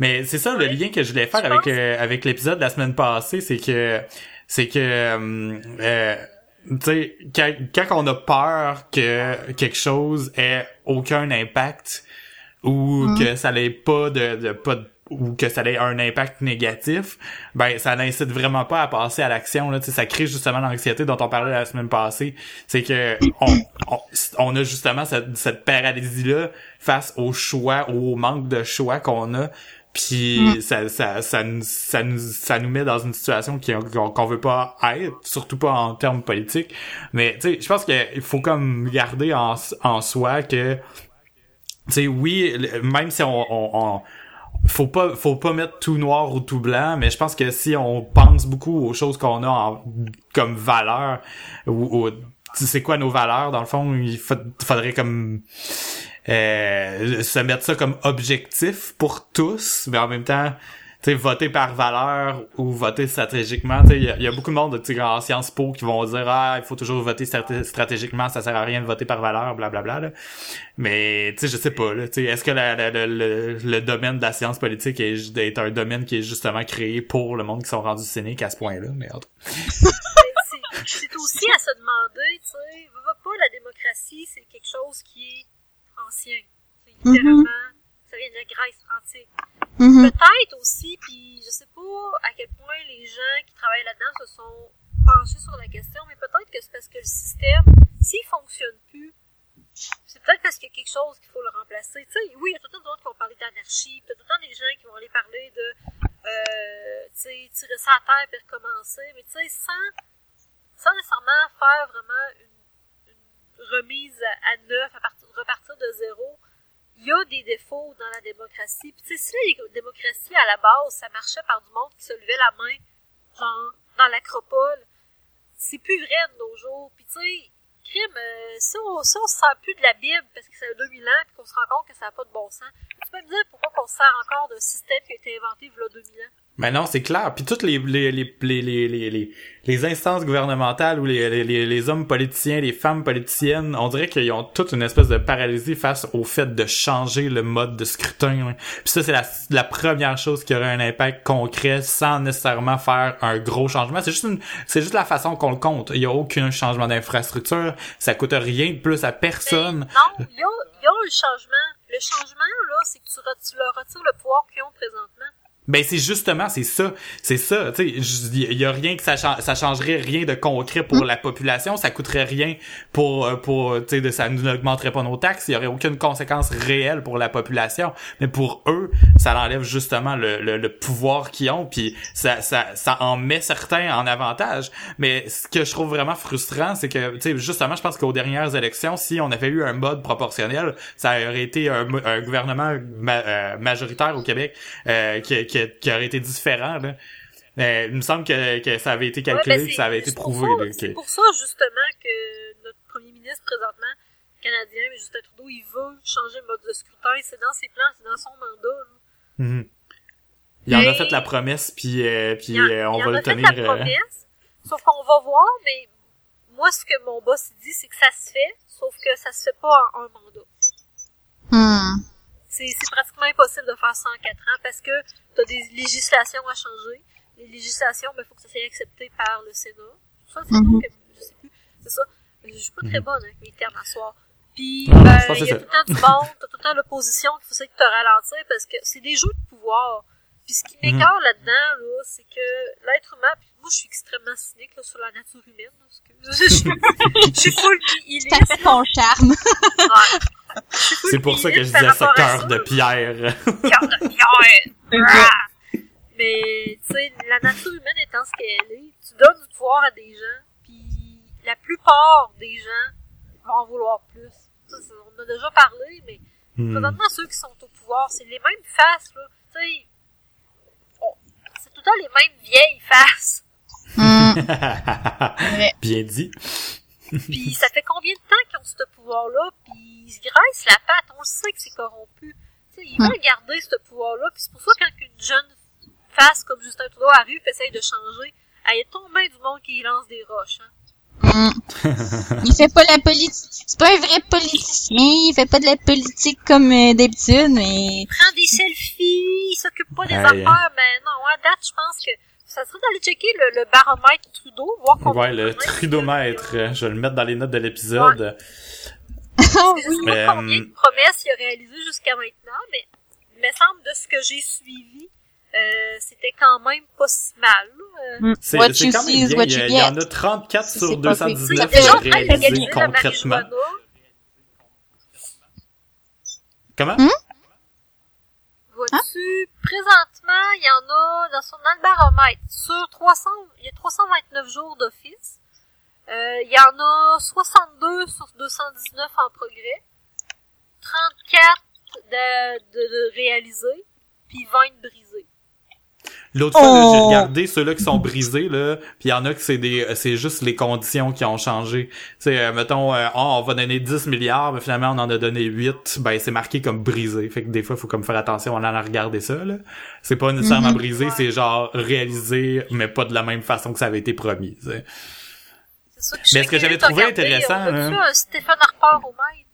Mais c'est ça le lien que je voulais faire avec euh, avec l'épisode de la semaine passée, c'est que c'est que euh, euh tu sais quand, quand on a peur que quelque chose ait aucun impact ou mm. que ça n'ait pas de, de pas de ou que ça ait un impact négatif, ben ça n'incite vraiment pas à passer à l'action là, ça crée justement l'anxiété dont on parlait la semaine passée, c'est que on, on, a justement cette, cette paralysie là face au choix ou au manque de choix qu'on a puis mm. ça, ça, ça, ça, nous, ça nous met dans une situation qu'on veut pas être, surtout pas en termes politiques. Mais tu sais, je pense qu'il faut comme garder en, en soi que, tu sais, oui, même si on, on, faut pas faut pas mettre tout noir ou tout blanc mais je pense que si on pense beaucoup aux choses qu'on a en, comme valeur ou, ou c'est quoi nos valeurs dans le fond il faudrait comme euh, se mettre ça comme objectif pour tous, mais en même temps, tu voter par valeur ou voter stratégiquement, il y, a beaucoup de monde en Sciences Po qui vont dire ah il faut toujours voter stratégiquement, ça sert à rien de voter par valeur, blablabla. Bla, bla, Mais tu sais, je sais pas est-ce que le, domaine de la science politique est, un domaine qui est justement créé pour le monde qui sont rendus cyniques à ce point-là, mais c'est aussi à se demander, tu sais, pas la démocratie, c'est quelque chose qui est ancien. Mhm. Littéralement, ça vient de la Grèce antique. Mhm. Peut-être aussi, puis je sais pas à quel point les gens qui travaillent là-dedans se sont penchés sur la question, mais peut-être que c'est parce que le système, s'il fonctionne plus, c'est peut-être parce qu'il y a quelque chose qu'il faut le remplacer. Tu sais, oui, il y a tout le temps d'autres qui vont parler d'anarchie, il y a tout le temps des gens qui vont aller parler de, euh, tu sais, tirer ça à terre et recommencer, mais tu sais, sans, sans nécessairement faire vraiment une remise à, neuf, à partir, repartir de zéro, il y a des défauts dans la démocratie. Puis, si la démocratie, à la base, ça marchait par du monde qui se levait la main, genre, dans l'acropole, c'est plus vrai de nos jours. Puis, tu sais, crime, euh, si, on, si on se sert plus de la Bible parce que a 2000 ans puis qu'on se rend compte que ça n'a pas de bon sens, tu peux me dire pourquoi on se sert encore d'un système qui a été inventé il y a 2000 ans? Mais non, c'est clair. Puis toutes les les, les, les, les, les, instances gouvernementales ou les, les, les hommes politiciens, les femmes politiciennes, on dirait qu'ils ont toute une espèce de paralysie face au fait de changer le mode de scrutin. Puis ça, c'est la, première chose qui aurait un impact concret sans nécessairement faire un gros changement. C'est juste une, c'est juste la façon qu'on le compte. Il y a aucun changement d'infrastructure. Ça coûte rien de plus à personne. non, il y a, y a un changement. Le changement, là, c'est que tu, tu leur retires le pouvoir qu'ils ont présentement. Ben c'est justement c'est ça, c'est ça, tu sais, il y a rien que ça ça changerait rien de concret pour la population, ça coûterait rien pour euh, pour tu sais ça n'augmenterait pas nos taxes, il y aurait aucune conséquence réelle pour la population, mais pour eux, ça enlève justement le, le, pouvoir qu'ils ont puis ça ça ça en met certains en avantage. Mais ce que je trouve vraiment frustrant, c'est que tu sais justement, je pense qu'aux dernières élections, si on avait eu un mode proportionnel, ça aurait été un, gouvernement euh, majoritaire au Québec euh, qui, qui qui, aurait été différent, là. Mais il me semble que, que ça avait été calculé, que ça avait été prouvé. C'est pour ça, justement, que notre premier ministre, présentement, canadien, Justin Trudeau, il veut changer le mode de scrutin. C'est dans ses plans, c'est dans son mandat. Mm Il en a fait la promesse, puis, euh, puis euh, on va le tenir. Fait la euh, promesse, sauf qu'on va voir, mais moi, ce que mon boss dit, c'est que ça se fait, sauf que ça se fait pas en un mandat. Hmm c'est pratiquement impossible de faire ça en quatre ans parce que tu as des législations à changer. Les législations, il ben, faut que ça soit accepté par le Sénat. Ça, c'est mm je sais plus. C'est ça. Je suis pas très mhm. bonne avec mes termes à soir. Puis, ben, il y a tout le temps du monde, t'as tout le temps l'opposition qu'il faut essayer de te ralentir parce que c'est des jeux de pouvoir. Puis ce qui mhm. m'écarte là-dedans, là, c'est que l'être humain, puis moi, je suis extrêmement cynique là, sur la nature humaine. Parce que [LAUGHS] je, suis- je suis full C'est à fait ton charme. C'est pour ça que je disais ce cœur de pierre. cœur de pierre. [LAUGHS] Ah! Mais, tu sais, la nature humaine étant ce qu'elle est, tu donnes du pouvoir à des gens, puis la plupart des gens vont en vouloir plus. Ça, on en a déjà parlé, mais Hmm. présentement, ceux qui sont au pouvoir, c'est les mêmes faces, là. Tu sais, c'est tout le temps les mêmes vieilles faces. Hmm. [LAUGHS] Bien dit. Puis ça fait combien de temps qu'ils ont ce pouvoir-là, puis ils se graissent la patte, on le sait que c'est corrompu. Tu sais, ils Hmm. veulent garder ce pouvoir-là, puis c'est pour ça que quand une jeune face comme Justin Trudeau arrive et essaye de changer, elle est tombée du monde qui lance des roches. Hein. Hmm. Il fait pas la politique. C'est pas un vrai politicien. Il fait pas de la politique comme euh, d'habitude, mais Il prend des selfies, il s'occupe pas des affaires, mais non, à date, je pense que ça serait d'aller checker le, le baromètre Trudeau, voir combien Ouais, le de trudomètre. euh, Je vais le mettre dans les notes de l'épisode. [LAUGHS] Ah Je sais oui. pas Euh, combien de promesses il a réalisé jusqu'à maintenant, mais il me semble de ce que j'ai suivi, euh, c'était quand même pas si mal. là. Euh, C'est What c'est you quand see même is bien. what Il y, a- il y en a 34 Ça, sur c'est pas pire. il y 219 a déjà en train de réalisés concrètement. Comment? Hmm? Vois-tu, présentement, il y en a dans son dans le baromètre. Sur 300, il y a 329 jours d'office. Euh, il y en a 62 sur 219 en progrès. 34 de, de, de réalisés, puis 20 de brisés. L'autre fois, là, j'ai Oh. regardé ceux-là qui sont brisés, là, puis il y en a que c'est des, c'est juste les conditions qui ont changé. Tu sais, euh, mettons, euh, Ah, on va donner 10 milliards, mais finalement, on en a donné 8, ben, c'est marqué comme brisé. Fait que des fois, il faut comme faire attention, on en a regardé ça, là. C'est pas nécessairement Mhm. brisé, c'est genre réalisé, mais pas de la même façon que ça avait été promis, tu sais. C'est ça que Mais ce que j'avais trouvé intéressant, là- un Stéphane Harper au maître?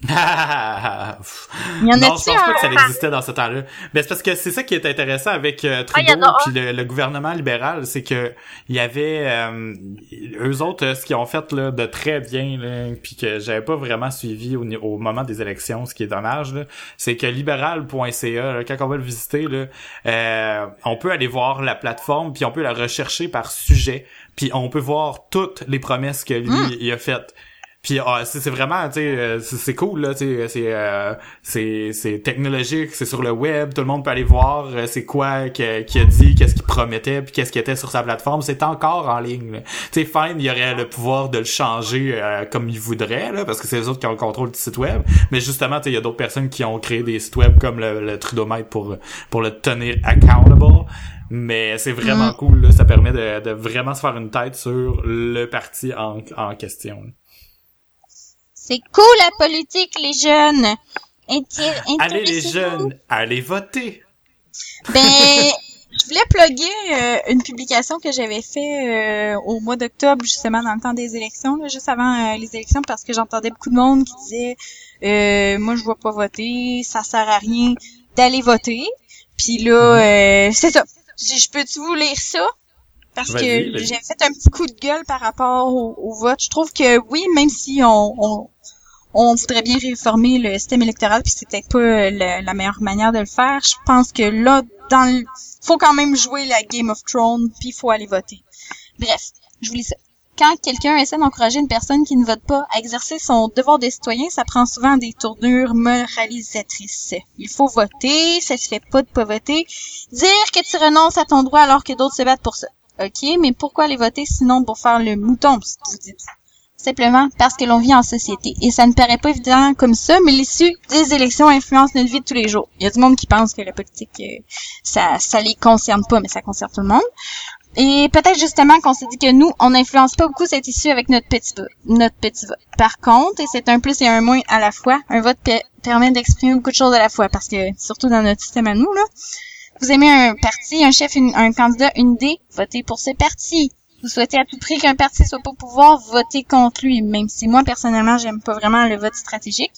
Il [LAUGHS] y en non, je pense pas que ça existait dans ce temps-là. Mais c'est parce que c'est ça qui est intéressant avec euh, Ah, Trudeau a un. puis le, le gouvernement libéral, c'est que il y avait euh, eux autres euh, ce qu'ils ont fait là de très bien puis que j'avais pas vraiment suivi au, moment des élections, ce qui est dommage là, c'est que libéral.ca quand on va le visiter là, euh, on peut aller voir la plateforme puis on peut la rechercher par sujet puis on peut voir toutes les promesses que lui Mm. il a faites. Puis ah, c'est vraiment, tu sais, euh, c'est cool là, tu sais, c'est euh, c'est c'est technologique, c'est sur le web, tout le monde peut aller voir euh, c'est quoi qu'il a dit, qu'est-ce qu'il promettait, puis qu'est-ce qui était sur sa plateforme, c'est encore en ligne. Tu sais, fine, il y aurait le pouvoir de le changer euh, comme il voudrait là, parce que c'est les autres qui ont le contrôle du site web. Mais justement, tu sais, il y a d'autres personnes qui ont créé des sites web comme le, le Trudomètre pour pour le tenir accountable. Mais c'est vraiment Mm. cool, là, ça permet de, de vraiment se faire une tête sur le parti en, en question. C'est cool la politique, les jeunes. Allez les jeunes, allez voter. Ben, [LAUGHS] je voulais plugger euh, une publication que j'avais fait euh, au mois d'octobre, justement dans le temps des élections, là, juste avant euh, les élections, parce que j'entendais beaucoup de monde qui disait euh, moi je vais pas voter, ça sert à rien d'aller voter. Puis là, euh, c'est ça. Je je peux-tu vous lire ça? Parce que j'ai fait un petit coup de gueule par rapport au, au vote. Je trouve que oui, même si on, on, on voudrait bien réformer le système électoral, puis c'était pas euh, la meilleure manière de le faire, je pense que là, dans le, faut quand même jouer la Game of Thrones, puis faut aller voter. Bref, je vous lis ça. Quand quelqu'un essaie d'encourager une personne qui ne vote pas à exercer son devoir de citoyen, ça prend souvent des tournures moralisatrices. Il faut voter, ça se fait pas de pas voter. Dire que tu renonces à ton droit alors que d'autres se battent pour ça. Ok, mais pourquoi aller voter sinon pour faire le mouton, vous dites? Simplement parce que l'on vit en société. Et ça ne paraît pas évident comme ça, mais l'issue des élections influence notre vie de tous les jours. Il y a du monde qui pense que la politique, euh, ça, ça les concerne pas, mais ça concerne tout le monde. Et peut-être justement qu'on s'est dit que nous, on n'influence pas beaucoup cette issue avec notre petit vote. Notre petit vote. Par contre, et c'est un plus et un moins à la fois, un vote pe- permet d'exprimer beaucoup de choses à la fois, parce que surtout dans notre système à nous, là, vous aimez un parti, un chef, un candidat, une idée, votez pour ce parti. Vous souhaitez à tout prix qu'un parti soit pas pouvoir, votez contre lui, même si moi, personnellement, j'aime pas vraiment le vote stratégique.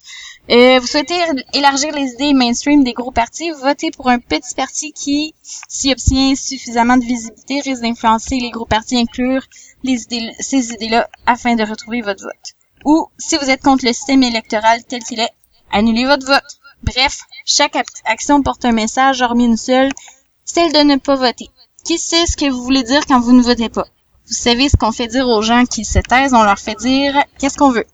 Euh, vous souhaitez élargir les idées mainstream des gros partis, votez pour un petit parti qui, s'y obtient suffisamment de visibilité, risque d'influencer les gros partis, inclure les idées, ces idées-là afin de retrouver votre vote. Ou, si vous êtes contre le système électoral tel qu'il est, annulez votre vote. Bref, chaque action porte un message, hormis une seule, celle de ne pas voter. qui sait ce que vous voulez dire quand vous ne votez pas? Vous savez ce qu'on fait dire aux gens qui se taisent? On leur fait dire qu'est-ce qu'on veut?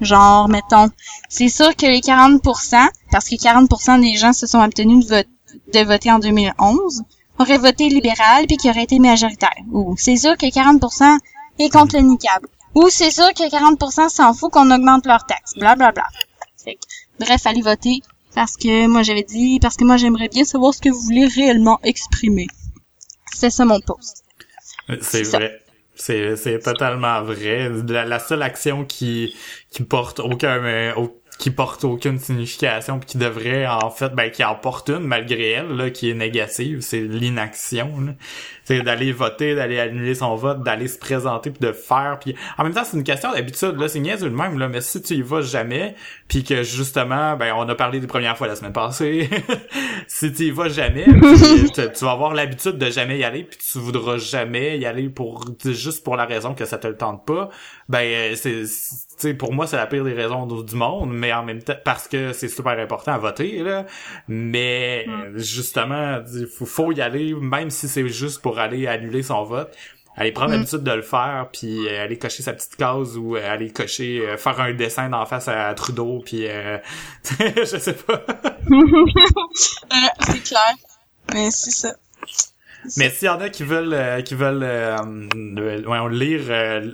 Genre, mettons, c'est sûr que les 40%, parce que 40% des gens se sont abstenus de, de voter en 2011, auraient voté libéral puis qui auraient été majoritaires. Ou c'est sûr que 40% est contre le niqab. Ou c'est sûr que 40% s'en fout qu'on augmente leurs taxes. Bla bla bla. Fait que, bref, allez voter. Parce que moi j'avais dit, parce que moi j'aimerais bien savoir ce que vous voulez réellement exprimer. C'est ça mon post. C'est ça. C'est, c'est totalement vrai. La, la seule action qui, qui porte aucun, euh, qui porte aucune signification puis qui devrait, en fait, ben, qui en porte une malgré elle, là, qui est négative, c'est l'inaction, là. C'est d'aller voter, d'aller annuler son vote, d'aller se présenter puis de faire puis en même temps, c'est une question d'habitude, là, c'est niaiseux le même, là, mais si tu y vas jamais puis que justement, ben, on a parlé des premières fois la semaine passée, [LAUGHS] si tu y vas jamais, [LAUGHS] tu, vas avoir l'habitude de jamais y aller puis tu voudras jamais y aller pour juste pour la raison que ça te le tente pas ben c'est c'est- tu sais pour moi c'est la pire des raisons du monde mais en même temps parce que c'est super important à voter là mais euh, justement il faut, faut y aller même si c'est juste pour aller annuler son vote aller prendre Mm. l'habitude de le faire puis euh, aller cocher sa petite case ou euh, aller cocher euh, faire un dessin d'en face à Trudeau puis euh, [LAUGHS] je sais pas [LAUGHS] c'est clair. Mais c'est ça. Mais s'il y en a qui veulent euh, qui veulent ouais, lire,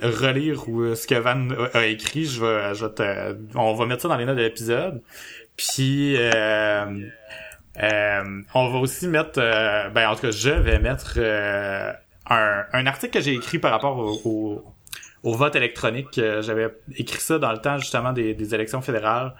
relire ou ce que Van a, a écrit, je vais, je vais te, on va mettre ça dans les notes de l'épisode. Puis euh, euh, on va aussi mettre, euh, ben en tout cas je vais mettre euh, un, un article que j'ai écrit par rapport au, au, au vote électronique. Euh, J'avais écrit ça dans le temps justement des, des élections fédérales.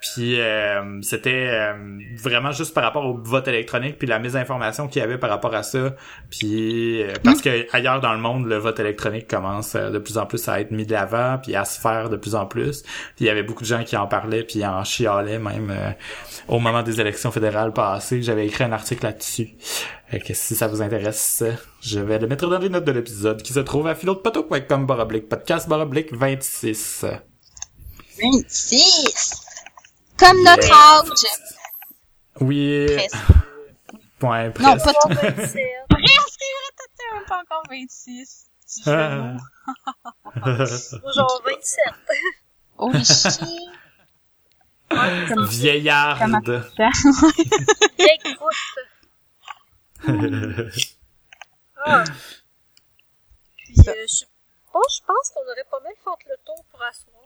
Puis euh, c'était euh, vraiment juste par rapport au vote électronique puis la mésinformation qu'il y avait par rapport à ça. Puis euh, parce que ailleurs dans le monde le vote électronique commence euh, de plus en plus à être mis de l'avant puis à se faire de plus en plus. Puis il y avait beaucoup de gens qui en parlaient puis en chialaient même euh, au moment des élections fédérales passées. J'avais écrit un article là-dessus. Que si ça vous intéresse, je vais le mettre dans les notes de l'épisode qui se trouve à philotepoteau.com baroblique podcast baroblique 26. 26! Comme notre âge! Oui. Presque. Ouais, Non, presque. pas tout. [LAUGHS] 27. Presque, t'étais même pas encore 26. Tu fais Ah. [LAUGHS] genre 27. Holy shit! Comme Vieillarde. Vieille croûte. [LAUGHS] Ah. Puis, euh, je sais pas, je pense qu'on aurait pas mal fait le tour pour asseoir.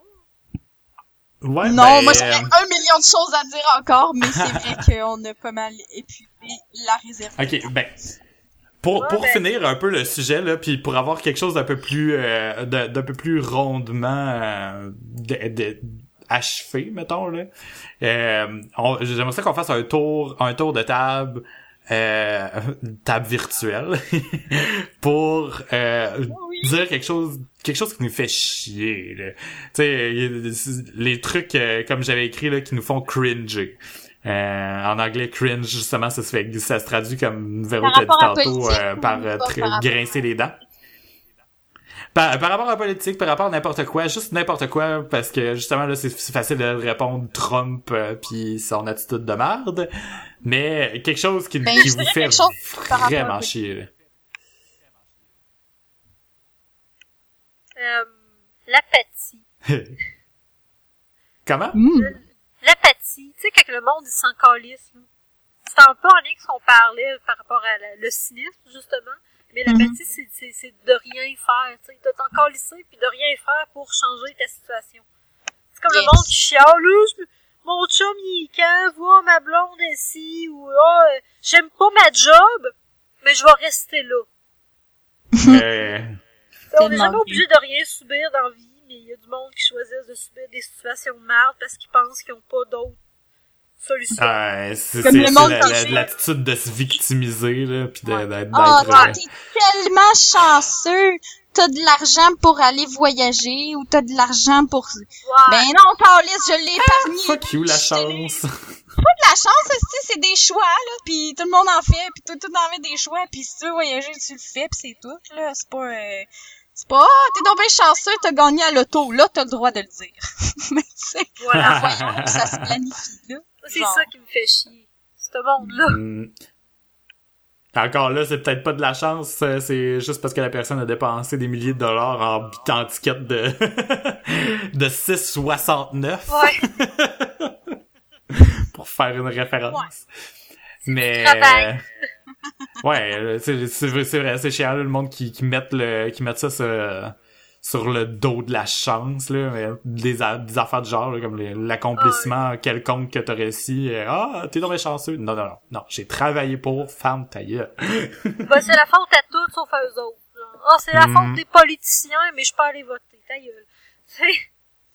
Ouais, non, ben, moi j'aurais euh, un million de choses à dire encore, mais c'est vrai [LAUGHS] qu'on a pas mal épuisé la réserve. Ok, ben. Pour, Ouais, pour ben- finir un peu le sujet, là, puis pour avoir quelque chose d'un peu plus euh, d'un d'un peu plus rondement euh, de, de- achevé, mettons, là. Euh, J'aimerais ça qu'on fasse un tour, un tour de table, euh, [LAUGHS] table virtuelle, [LAUGHS] pour euh, Oui. dire quelque chose quelque chose qui nous fait chier là. tu sais les trucs euh, comme j'avais écrit là qui nous font cringer euh, en anglais cringe justement ça se fait ça se traduit comme Véro t'a dit tantôt euh, par euh, pas par grincer les dents par, par rapport à la politique, par rapport à n'importe quoi, juste n'importe quoi, parce que justement là c'est facile de répondre Trump euh, puis son attitude de merde, mais quelque chose qui, Ben, qui vous fait quelque chose vraiment chier. Euh, l'apathie. [LAUGHS] Comment? Hmm. L'apathie. Tu sais, quand le monde, il s'en calisse, là. C'est un peu en lien avec ce qu'on parlait par rapport à la- le cynisme, justement. Mais l'apathie, c'est, c'est, c'est de rien faire, tu sais. De t'en calisser puis de rien faire pour changer ta situation. C'est comme le monde qui chiale, mon chum, il est cave, vois ma blonde ici, ou, ah, euh, j'aime pas ma job, mais je vais rester là. [LAUGHS] Euh, on n'est jamais obligé de rien subir dans la vie, mais il y a du monde qui choisissent de subir des situations de merde parce qu'ils pensent qu'ils n'ont pas d'autres solutions. Ah, c'est monde la- l'attitude de se victimiser là puis de- Ouais. d'être Oh, d'être, euh, t'es tellement chanceux! T'as de l'argent pour aller voyager ou t'as de l'argent pour... Ouais. Ben non, Carlis, je l'ai épargné! fuck you la chance [LAUGHS] chance, c'est c'est des choix, là, pis tout le monde en fait, pis tout, tout en fait des choix, pis si tu veux voyager, tu le fais, pis c'est tout, là, c'est pas... euh, c'est pas, ah, t'es donc bien chanceux, t'as gagné à l'auto, là, t'as le droit de le dire. [LAUGHS] Mais tu sais, Voilà. [LAUGHS] voyons ça se planifie, là. C'est ça qui me fait chier. Ce monde-là. Hmm. Encore là, c'est peut-être pas de la chance, euh, c'est juste parce que la personne a dépensé des milliers de dollars en, en ticket de [LAUGHS] de 6,69 Ouais. Faire une référence. Ouais. Mais travail. [LAUGHS] ouais, euh, c'est c'est vrai, c'est vrai, c'est chiant là, le monde qui qui mettent le qui mettent ça sur, sur le dos de la chance là, mais des, a- des affaires de genre là, comme l'accomplissement quelconque que t'as réussi. euh, Ah, t'es tombé chanceux. Non non non, non, j'ai travaillé pour femme ta gueule. [LAUGHS] Bah, c'est la faute à toutes sauf à eux autres. Ah, c'est la Mhm. faute des politiciens, mais je peux aller voter. Ta gueule. [LAUGHS]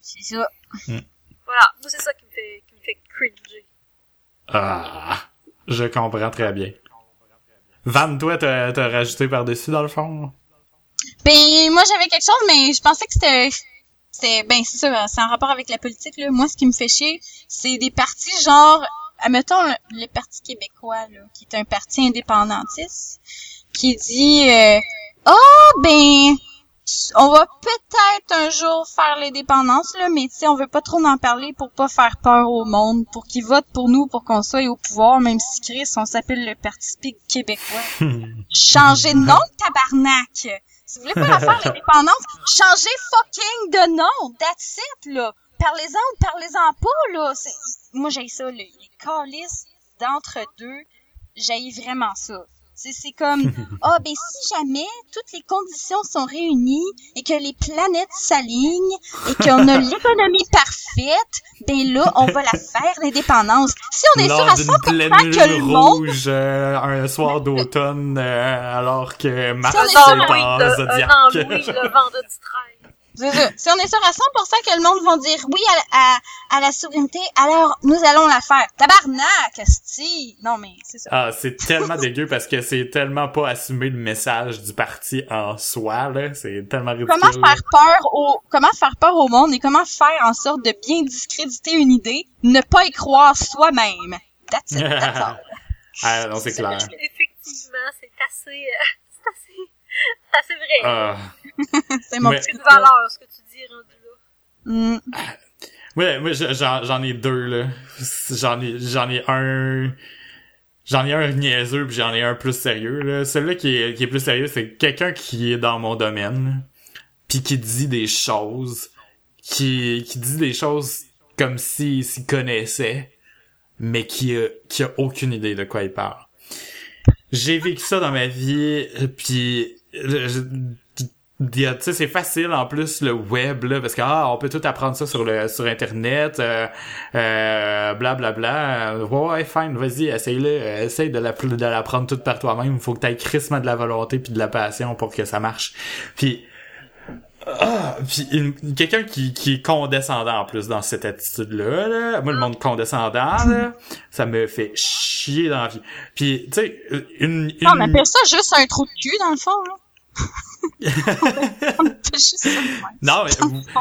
C'est- ça. voilà. Moi, c'est ça qui me fait, qui me fait cringer. Ah, je comprends très bien. Van, toi, t'as rajouté par-dessus, dans le fond? Ben, moi, j'avais quelque chose, mais je pensais que c'était... C'était, ben, c'est ça, c'est en rapport avec la politique, là. Moi, ce qui me fait chier, c'est des partis genre, admettons, le, le Parti québécois, là, qui est un parti indépendantiste, qui dit, euh, oh, ben, on va peut-être un jour faire l'indépendance, là, mais tu on veut pas trop en parler pour pas faire peur au monde, pour qu'ils votent pour nous, pour qu'on soit au pouvoir, même si Chris, on s'appelle le Parti québécois. [LAUGHS] Changez de nom, tabarnak! Si vous voulez pas faire l'indépendance, [LAUGHS] changez fucking de nom! That's it, là! Parlez-en ou parlez-en pas, là! Moi, j'ai ça, là. Les calices d'entre-deux, j'ai vraiment ça. C'est c'est comme, [LAUGHS] ah, ben, si jamais toutes les conditions sont réunies et que les planètes s'alignent et qu'on a [LAUGHS] l'économie parfaite, ben là, on va la faire, l'indépendance. Si on est sûr à Lors 100% d'une pleine que le monde rouge, euh, un soir [LAUGHS] d'automne, euh, alors que Mars on Un est est embrouille, en de- un zodiaque. embrouille le vendredi 13. C'est ça. Si on est sûr à 100% que le monde va dire oui à, à, à la souveraineté, alors nous allons la faire. Tabarnak, esti! Non, mais c'est ça. Ah, c'est tellement [LAUGHS] dégueu parce que c'est tellement pas assumé le message du parti en soi, là. C'est tellement ridicule. Comment faire peur au, comment faire peur au monde et comment faire en sorte de bien discréditer une idée, ne pas y croire soi-même? That's it, that's all. [LAUGHS] ah, non, c'est clair. Effectivement, c'est assez, euh, c'est assez, c'est assez vrai. Ah. [LAUGHS] C'est mon Mais- petit valeur, ce que tu dis rendu là. Mm. Ouais, moi je- j'en j'en ai deux là. J'en ai j'en ai un j'en ai un niaiseux puis j'en ai un plus sérieux là. Celui-là qui est qui est plus sérieux, c'est quelqu'un qui est dans mon domaine puis qui dit des choses qui qui dit des choses comme s'il s'y connaissait mais qui a qui a aucune idée de quoi il parle. J'ai vécu ça dans ma vie puis tu c'est facile en plus le web là parce que ah on peut tout apprendre ça sur le sur internet euh, euh, bla bla bla. Ouais fine vas-y essaye-le essaye de la de l'apprendre tout par toi-même. Il faut que t'aies crissement de la volonté puis de la passion pour que ça marche. Puis ah, puis quelqu'un qui, qui est condescendant en plus dans cette attitude-là, là. moi le monde condescendant, là, ça me fait chier dans la vie. Puis, tu sais, une, une... On appelle ça juste un trou de cul, dans le fond, là. [LAUGHS] [LAUGHS] Non, mais,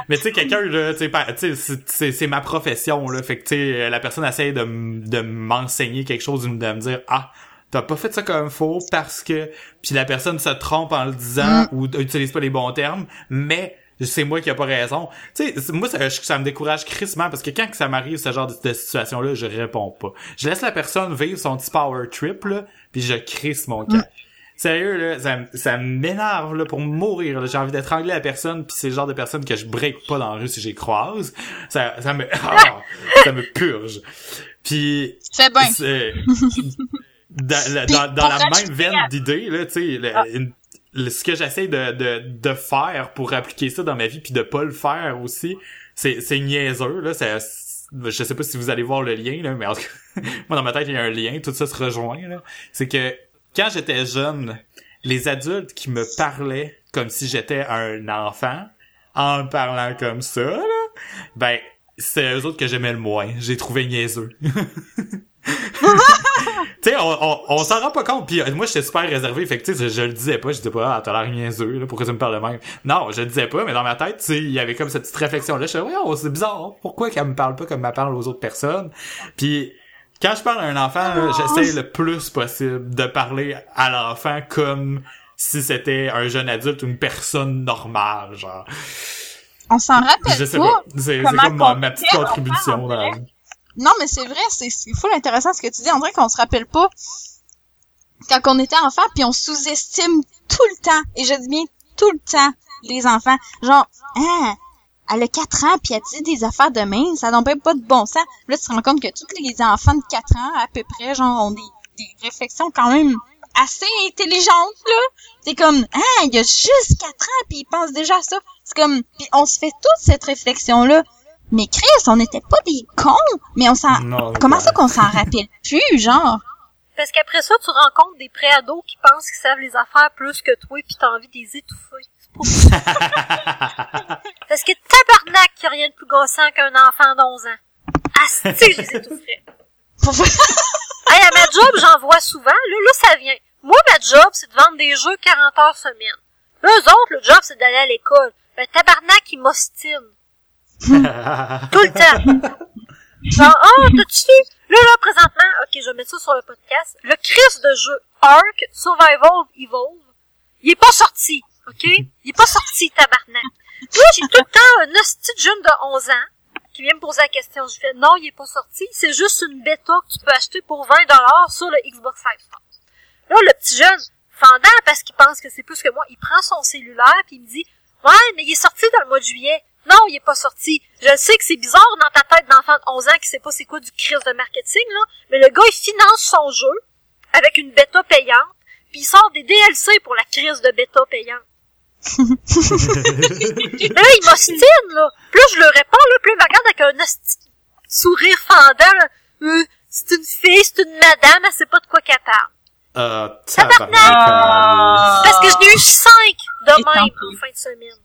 mais tu sais, quelqu'un, là, tu sais, c'est- ma profession, là. Fait que, tu sais, la personne essaye de, de m'enseigner quelque chose, de me dire, ah, t'as pas fait ça comme faux parce que... Puis la personne se trompe en le disant ou utilise pas les bons termes, mais c'est moi qui a pas raison. Tu sais, c'est- moi, ça, ça me décourage crissement parce que quand que ça m'arrive, ce genre de, de situation-là, je réponds pas. Je laisse la personne vivre son petit power trip, là, puis je crisse mon camp. Sérieux, là, ça, ça m'énerve, là, pour mourir, là. J'ai envie d'étrangler la personne, puis c'est le genre de personne que je break pas dans la rue si j'y croise. Ça, ça me, [LAUGHS] ah, ça me purge. Puis, Fais bien. [LAUGHS] dans, la- dans, dans même veine d'idées, là, tu sais, Ah. ce que j'essaie de, de, de faire pour appliquer ça dans ma vie, puis de pas le faire aussi, c'est, c'est niaiseux, là, ça, je sais pas si vous allez voir le lien, là, mais en tout cas, [LAUGHS] moi, dans ma tête, il y a un lien, tout ça se rejoint, là. C'est que, quand j'étais jeune, les adultes qui me parlaient comme si j'étais un enfant, en me parlant comme ça, là, ben, c'est eux autres que j'aimais le moins. J'ai trouvé niaiseux. [LAUGHS] tu sais, on, on, on s'en rend pas compte. Puis euh, moi, j'étais super réservé. Fait que tu sais, je, je le disais pas. Je disais pas, ah, t'as l'air niaiseux, là, pourquoi tu me parles de même? Non, je le disais pas, mais dans ma tête, tu sais, il y avait comme cette petite réflexion-là. Je ouais, oh, c'est bizarre. Pourquoi qu'elle me parle pas comme elle parle aux autres personnes? Puis quand je parle à un enfant, là, j'essaie le plus possible de parler à l'enfant comme si c'était un jeune adulte ou une personne normale, genre. On s'en rappelle Je sais pas. C'est comme ma, petite contribution dans. Non, mais c'est vrai, c'est full intéressant ce que tu dis. On dirait qu'on se rappelle pas quand on était enfant, puis on sous-estime tout le temps, et je dis bien tout le temps, les enfants. Genre, ah, elle a 4 ans, puis elle dit des affaires de main, ça n'en pas de bon sens. Là, tu te rends compte que tous les enfants de 4 ans, à peu près, genre, ont des, des réflexions quand même assez intelligentes, là. C'est comme, ah, il y a juste 4 ans, puis ils pensent déjà à ça. C'est comme, puis on se fait toute cette réflexion-là. Mais Chris, on n'était pas des cons, mais on s'en... Comment ouais. ça qu'on s'en rappelle plus, genre? Parce qu'après ça, tu rencontres des préados qui pensent qu'ils savent les affaires plus que toi, puis t'as envie de les étouffer. [LAUGHS] Parce que tabarnak qu'il y a rien de plus gossant qu'un enfant d'11 ans. Asti, je les étoufferais. [LAUGHS] Hey, à ma job, j'en vois souvent. Là, là, ça vient. Moi, ma job, c'est de vendre des jeux 40 heures semaine. Eux autres, le job, c'est d'aller à l'école. Ben, tabarnak, ils m'ostinent. [LAUGHS] Tout le temps. Genre, oh, t'as-tu vu? Là, là, présentement, ok, je vais mettre ça sur le podcast. Le Chris de jeu Ark Survival Evolve, il est pas sorti, ok? Il est pas sorti, tabarnak. Là, j'ai tout le temps un hostie jeune de 11 ans qui vient me poser la question. Je fais, non, il est pas sorti. C'est juste une bêta que tu peux acheter pour 20 dollars sur le Xbox Live Store. Là, le petit jeune, fendant parce qu'il pense que c'est plus que moi, il prend son cellulaire puis il me dit, ouais, mais il est sorti dans le mois de juillet. Non, il est pas sorti. Je sais que c'est bizarre dans ta tête d'enfant de 11 ans qui sait pas c'est quoi du crise de marketing, là. Mais le gars, il finance son jeu avec une bêta payante puis il sort des DLC pour la crise de bêta payante. [LAUGHS] là, il m'ostine, là. Là, je le réponds, là, là, il me regarde avec un sourire fendant, là. Euh, c'est une fille, c'est une madame, elle sait pas de quoi qu'elle parle. Euh, Tabarnak! Parce que je n'ai eu cinq de Et tant même en fin de semaine.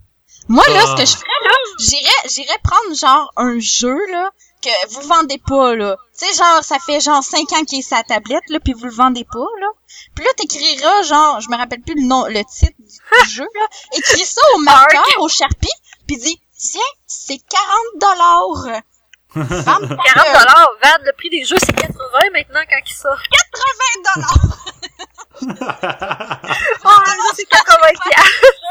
Moi, là, ce que je ferais, là, j'irais, j'irais prendre, genre, un jeu, là, que vous vendez pas, là. Tu sais, genre, ça fait, genre, 5 ans qu'il est sa tablette, là, puis vous le vendez pas, là. Puis là, t'écriras, genre, je me rappelle plus le nom, le titre du [LAUGHS] jeu, là. Écris ça au marqueur, au Sharpie, puis dis, tiens, c'est 40 dollars. [LAUGHS] 40 40 dollars, le prix des jeux, c'est 80 maintenant quand il sort. 80 dollars. [LAUGHS] Oh, là, c'est 80 piastres.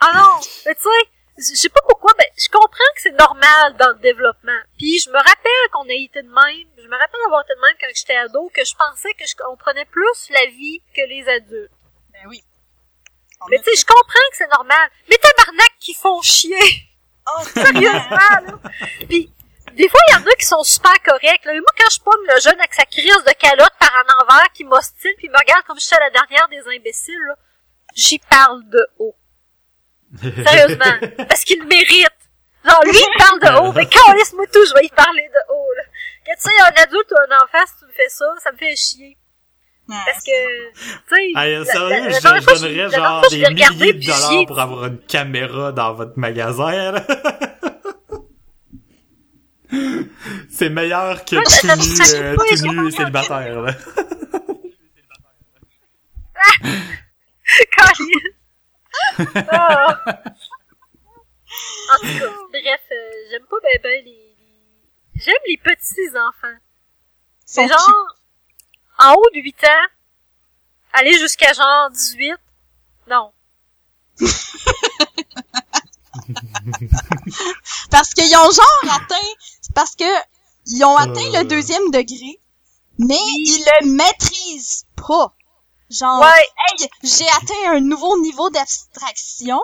ah non, mais tu sais, je sais pas pourquoi, ben, je comprends que c'est normal dans le développement. Puis je me rappelle qu'on a été de même, je me rappelle avoir été de même quand j'étais ado, que je pensais que je comprenais plus la vie que les adultes. Ben oui. Mais tu sais, je comprends que c'est normal. Mais tabarnak qui font chier. Oh, [LAUGHS] Sérieusement, là. [LAUGHS] Puis, des fois, il y en a qui sont super corrects. Là. Mais moi, quand je pogne le jeune avec sa crise de calotte par en envers, qui m'ostine, puis il me regarde comme je suis à la dernière des imbéciles, là, j'y parle de haut. [LAUGHS] Sérieusement. parce qu'il le mérite. Genre, lui, il parle de haut. Mais quand laisse-moi tout, je vais y parler de haut, là. Que tu sais, un adulte ou un enfant, si tu me fais ça, ça me fait chier. Parce que, tu sais... La- sérieux, la- je, fois, donnerais genre des milliers de dollars pour avoir une caméra dans votre magasin. là. [LAUGHS] [LAUGHS] C'est meilleur que tout nu, euh, nu gens. célibataire. Là. [LAUGHS] Ah. En tout cas, bref, euh, j'aime pas ben ben les, les- J'aime les petits enfants. C'est genre, en haut de 8 ans, aller jusqu'à genre 18, non. [LAUGHS] Parce qu'ils ont genre atteint, c'est parce que ils ont atteint Euh. le deuxième degré, mais ils le maîtrisent pas. Genre, Ouais, hey, j'ai atteint un nouveau niveau d'abstraction,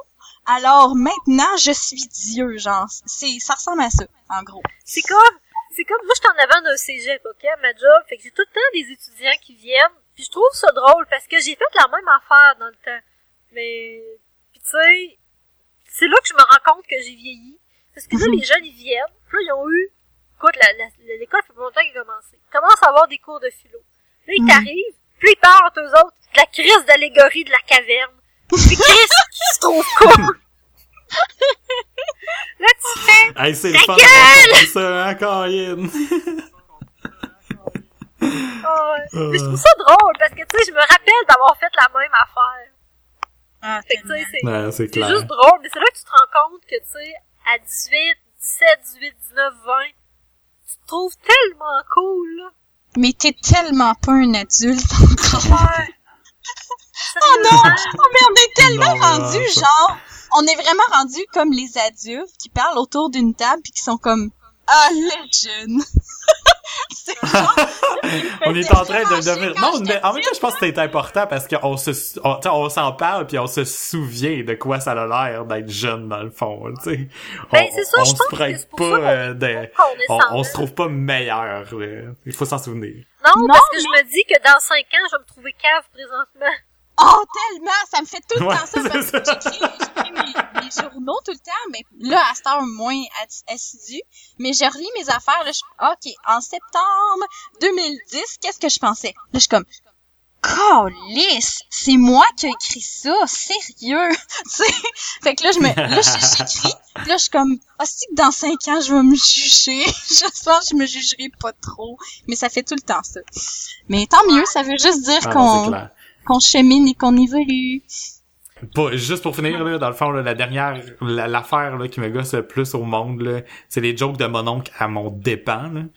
alors maintenant je suis Dieu, genre. C'est, ça ressemble à ça, en gros. c'est comme, c'est comme, moi, je suis en avant d'un cégep, ok, à ma job, fait que j'ai tout le temps des étudiants qui viennent, puis je trouve ça drôle, parce que j'ai fait la même affaire dans le temps. Mais, puis tu sais, c'est là que je me rends compte que j'ai vieilli. Parce que là, [LAUGHS] les jeunes, ils viennent, puis là, ils ont eu, écoute, la, la- l'école fait pas longtemps qu'elle a commencé. Ils commencent à avoir des cours de philo. Là, ils Mhm. t'arrivent, puis ils parlent entre eux autres de la crise d'allégorie de la caverne. Puis Chris, [LAUGHS] qui se trouve cool. [LAUGHS] là, tu fais, Hey, c'est le fun gueule! ça, hein, Colin? [LAUGHS] Ah ouais. Euh. Mais je trouve ça drôle parce que tu sais, je me rappelle d'avoir fait la même affaire. Ah, Fait que tu sais, c'est Ouais, c'est c'est clair. juste drôle, mais c'est là que tu te rends compte que tu sais, à 18, 17, 18, 19, 20, trouves tellement cool là. Mais t'es tellement pas un adulte encore. Ouais. [LAUGHS] Oh non! Oh, mais on est tellement Non, rendu non, ça- genre, on est vraiment rendu comme les adultes qui parlent autour d'une table puis qui sont comme, ah, les jeunes. [LAUGHS] Genre, [LAUGHS] on est en train de devenir. Non, mais en même temps, je pense que c'est important parce qu'on se, on, on s'en parle puis on se souvient de quoi ça a l'air d'être jeune dans le fond, tu sais. Ben, On- c'est ça, on je se prête pas euh, de, on, se trouve pas meilleur. là. Il faut s'en souvenir. Non, Non, parce que je me dis que dans 5 ans, je vais me trouver cave présentement. Oh, tellement! Ça me fait tout le Ouais, temps ça parce que j'écris, j'écris mes, mes journaux tout le temps, mais là, à cette heure, moins assi- assidu. Mais je relis mes affaires, là, je, OK, en septembre 2010, qu'est-ce que je pensais? Là, je suis comme, Calice! C'est moi qui ai écrit ça! Sérieux! [LAUGHS] tu sais? Fait que là, je me, là, j'écris, là, je suis comme, ah, c'est que dans cinq ans, je vais me juger. [LAUGHS] J'espère que je me jugerai pas trop. Mais ça fait tout le temps ça. Mais tant mieux, ça veut juste dire Ah non, c'est qu'on, clair. Qu'on chemine et qu'on évolue. Pas- juste pour finir, là, dans le fond, là, la dernière, la- l'affaire là, qui me gosse le plus au monde, c'est les jokes de mon oncle à mon dépens,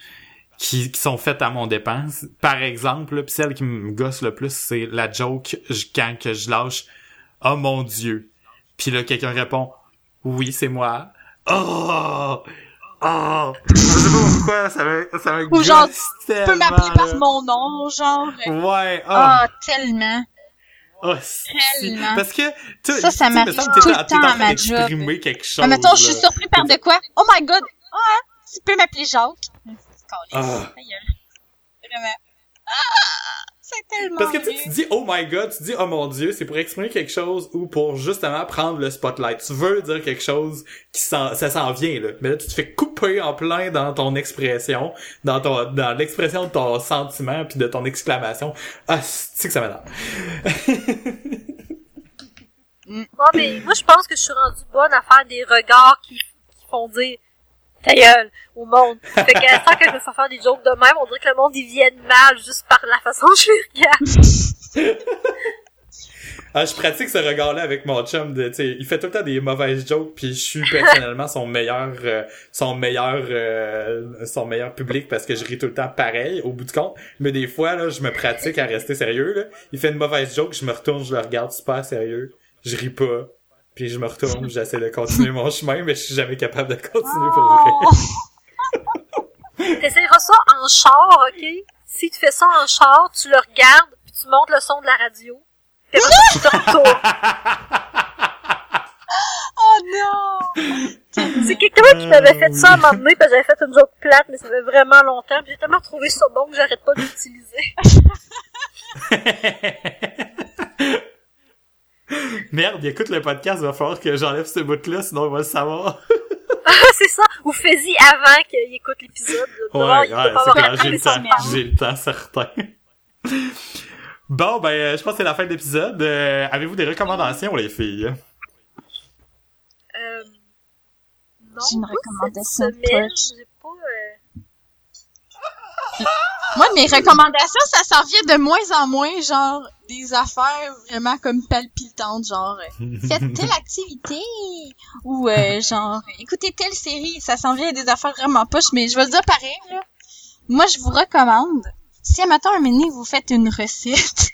qui, qui sont faites à mon dépens. Par exemple, pis celle qui me gosse le plus, c'est la joke quand que je lâche « Oh mon Dieu! » Puis là, quelqu'un répond « Oui, c'est moi. » Oh! Oh! Je sais pas pourquoi, ça me, ça me Ou genre, Tu peux m'appeler par mon nom, genre. Ouais, oh, Ah, tellement. oh, si. tellement. Parce que, tu Ça, ça tu sais, me m'arrive tout t'es le temps à ma d'exprimer quelque chose. Ah, mettons, je suis surpris par de quoi? Oh my god! Ah, tu peux m'appeler Jacques. Gueule. Vraiment. Ah, tellement Parce que tu tu dis oh my god, tu dis oh mon dieu, c'est pour exprimer quelque chose ou pour justement prendre le spotlight. Tu veux dire quelque chose qui s'en, ça s'en vient là. Mais là tu te fais couper en plein dans ton expression, dans ton dans l'expression de ton sentiment puis de ton exclamation. Ah, c'est que ça m'énerve. [LAUGHS] Ouais, mais moi, je pense que je suis rendue bonne à faire des regards qui, qui font dire ta gueule au monde. Fait que sans que je me fasse faire des jokes de même, on dirait que le monde, ils viennent mal juste par la façon que je les regarde. [LAUGHS] Ah, je pratique ce regard-là avec mon chum de, tu sais, il fait tout le temps des mauvaises jokes puis je suis personnellement son meilleur, euh, son meilleur, euh, son meilleur public parce que je ris tout le temps pareil au bout du compte. Mais des fois, là, je me pratique à rester sérieux, là. Il fait une mauvaise joke, je me retourne, je le regarde super sérieux. Je ris pas. Puis je me retourne, j'essaie de continuer mon chemin, mais je suis jamais capable de continuer pour vrai. [LAUGHS] T'essayeras ça en char, ok? Si tu fais ça en char, tu le regardes, puis tu montes le son de la radio. Puis tu te retournes. [LAUGHS] Oh non! [LAUGHS] C'est quelqu'un qui m'avait fait ça à un moment donné, parce que j'avais fait une joke plate, mais ça fait vraiment longtemps, puis j'ai tellement trouvé ça bon que j'arrête pas de l'utiliser. [LAUGHS] Merde, il écoute le podcast, il va falloir que j'enlève ce bout-là, sinon il va le savoir. [LAUGHS] Ah, c'est ça. Ou fais-y avant qu'il écoute l'épisode. Ouais, ouais, c'est clair, j'ai le temps. J'ai le temps, certain. Bon, ben, je pense que c'est la fin de l'épisode. Euh, Avez-vous des recommandations, les filles? Euh, non, J'ai une pas recommandation cette semaine, j'ai Moi, mes recommandations, ça s'en vient de moins en moins, genre, des affaires vraiment comme palpitantes, genre, euh, [LAUGHS] faites telle activité, ou euh, genre, écoutez telle série, ça s'en vient à des affaires vraiment poches, mais je vais le dire pareil, là. Moi, je vous recommande, si à matin un midi, vous faites une recette,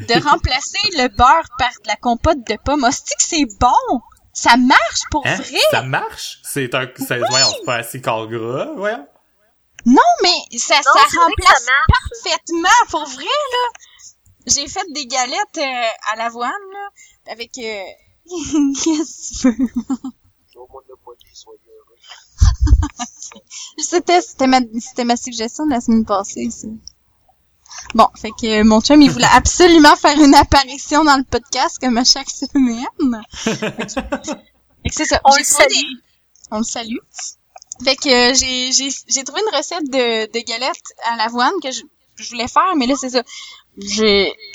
[LAUGHS] de remplacer le beurre par de la compote de pommes. Hostie que c'est bon! Ça marche pour Hein? vrai! Ça marche? C'est un, c'est, voyons, c'est pas assez corps gras, voyons. Non, mais ça, Non, remplace parfaitement, pour vrai, là. J'ai fait des galettes euh, à l'avoine, là, avec... Euh... [LAUGHS] Qu'est-ce que tu veux? [LAUGHS] C'était, c'était ma, c'était ma suggestion de la semaine passée, ça. Bon, fait que euh, mon chum, il voulait absolument faire une apparition dans le podcast comme à chaque semaine. [LAUGHS] Fait que c'est ça. On J'ai le trouvé salue. des- On le salue. Fait que euh, j'ai, trouvé une recette de, de galettes à l'avoine que je, je voulais faire, mais là, c'est ça.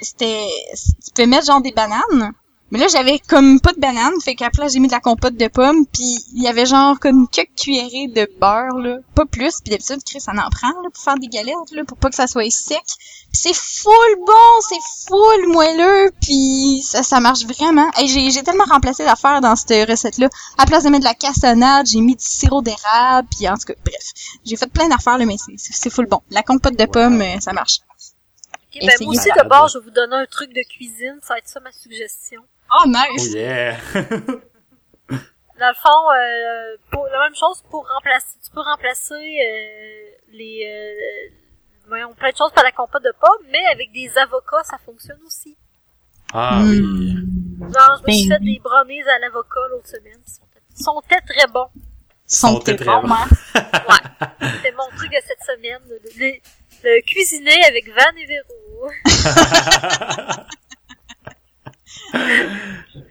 C'était, tu peux mettre genre des bananes. Mais là, j'avais comme pas de bananes, fait qu'après, j'ai mis de la compote de pommes, puis il y avait genre comme quelques cuillerées de beurre, là, pas plus, puis d'habitude, Chris, ça en prend, là, pour faire des galettes, là, pour pas que ça soit sec. Puis c'est full bon, c'est full moelleux, puis ça, ça marche vraiment. Et j'ai, j'ai tellement remplacé l'affaire dans cette recette-là. À la place de mettre de la cassonade, j'ai mis du sirop d'érable, puis en tout cas, bref. J'ai fait plein d'affaires, là, mais c'est, full bon. La compote de pommes, euh, ça marche. Ok, ben, moi aussi, Malade. d'abord, je vais vous donner un truc de cuisine. Ça va être ça ma suggestion. Oh, Oh nice! yeah! [LAUGHS] dans le fond, euh, pour, la même chose pour remplacer, tu peux remplacer euh, les, euh, voyons, plein de choses par la compote de pommes, mais avec des avocats, ça fonctionne aussi. Ah Hmm. oui. Genre, je me suis Ben fait des brownies à l'avocat l'autre semaine. Ils sont, ils sont très très bons. Sont Sont très très bons. hein. [LAUGHS] C'est mon truc de cette semaine. Le, le- le cuisiner avec Van et Véro. [LAUGHS]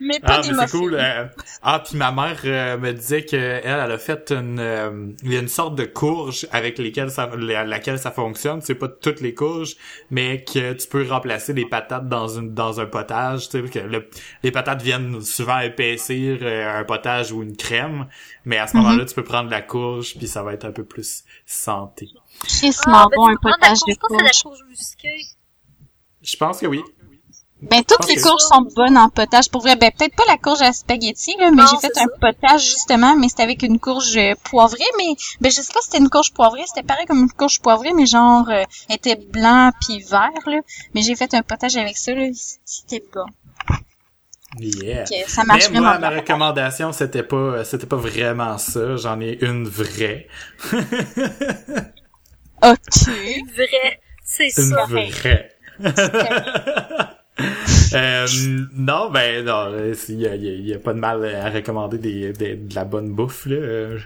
Mais pas Ah, des mais c'est muffins. cool. euh. Ah, puis ma mère euh, me disait que elle, elle a fait une, euh, il y a une sorte de courge avec lesquelles ça, la- laquelle ça fonctionne. C'est pas toutes les courges, mais que tu peux remplacer les patates dans une dans un potage. Tu sais que le- les patates viennent souvent épaissir euh, un potage ou une crème, mais à ce Mhm. moment-là, tu peux prendre la courge puis ça va être un peu plus santé. Crissement ben, bon, un potage de courge. Je pense que oui. Ben, toutes les courges sont bonnes en potage. Pour vrai, ben, peut-être pas la courge à spaghetti, là, mais j'ai fait un ça. potage, justement, mais c'était avec une courge euh, poivrée, mais, ben, je sais pas si c'était une courge poivrée, c'était pareil comme une courge poivrée, mais genre, euh, était blanc puis vert, là. Mais j'ai fait un potage avec ça, là, c'était bon. Yeah. Ok, ça marche Mais moi, vraiment ma bien. recommandation, c'était pas, c'était pas vraiment ça. J'en ai une vraie. [LAUGHS] Ok. Vrai. C'est Une ça. vraie. [LAUGHS] Euh, non, ben non, il y a, y pas de mal à recommander des, des- de la bonne bouffe là. Euh,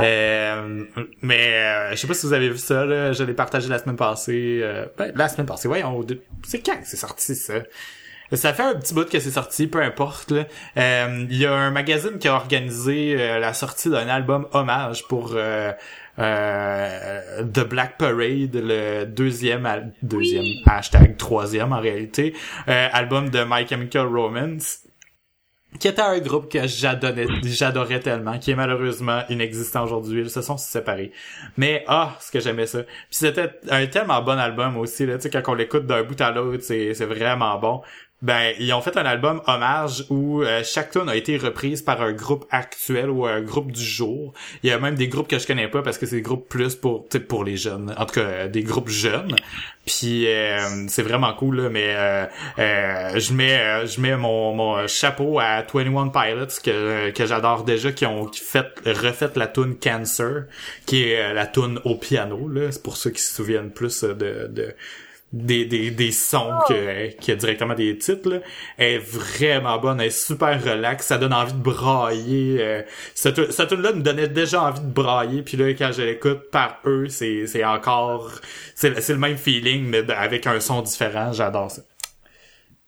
euh, mais euh, je sais pas si vous avez vu ça là, je l'ai partagé la semaine passée. euh, ben, la semaine passée, voyons, c'est quand que c'est sorti ça? Ça fait un petit bout que c'est sorti, peu importe. Euh, Il y a un magazine qui a organisé euh, la sortie d'un album hommage pour euh, euh, The Black Parade, le deuxième, deuxième Oui. hashtag troisième en réalité, euh, album de My Chemical Romance qui était un groupe que j'adorais, tellement, qui est malheureusement inexistant aujourd'hui. Ils se sont séparés. Mais ah, ce que j'aimais ça. Puis c'était un tellement bon album aussi là, tu sais quand on l'écoute d'un bout à l'autre, c'est c'est vraiment bon. Ben, ils ont fait un album hommage où euh, chaque tune a été reprise par un groupe actuel ou un groupe du jour. Il y a même des groupes que je connais pas parce que c'est des groupes plus pour pour les jeunes, en tout cas euh, des groupes jeunes. Puis euh, c'est vraiment cool là, mais euh, euh, je mets je mets mon, mon chapeau à 21 Pilots que que j'adore déjà qui ont fait refait la tune Cancer qui est la tune au piano là, c'est pour ceux qui se souviennent plus de de des, des, des sons que, qui a directement des titres là. Elle est vraiment bonne, elle est super relax, ça donne envie de brailler. Euh, cette, cette tune là me donnait déjà envie de brailler, puis là quand je l'écoute par eux, c'est, c'est encore c'est, c'est le même feeling mais avec un son différent, j'adore ça.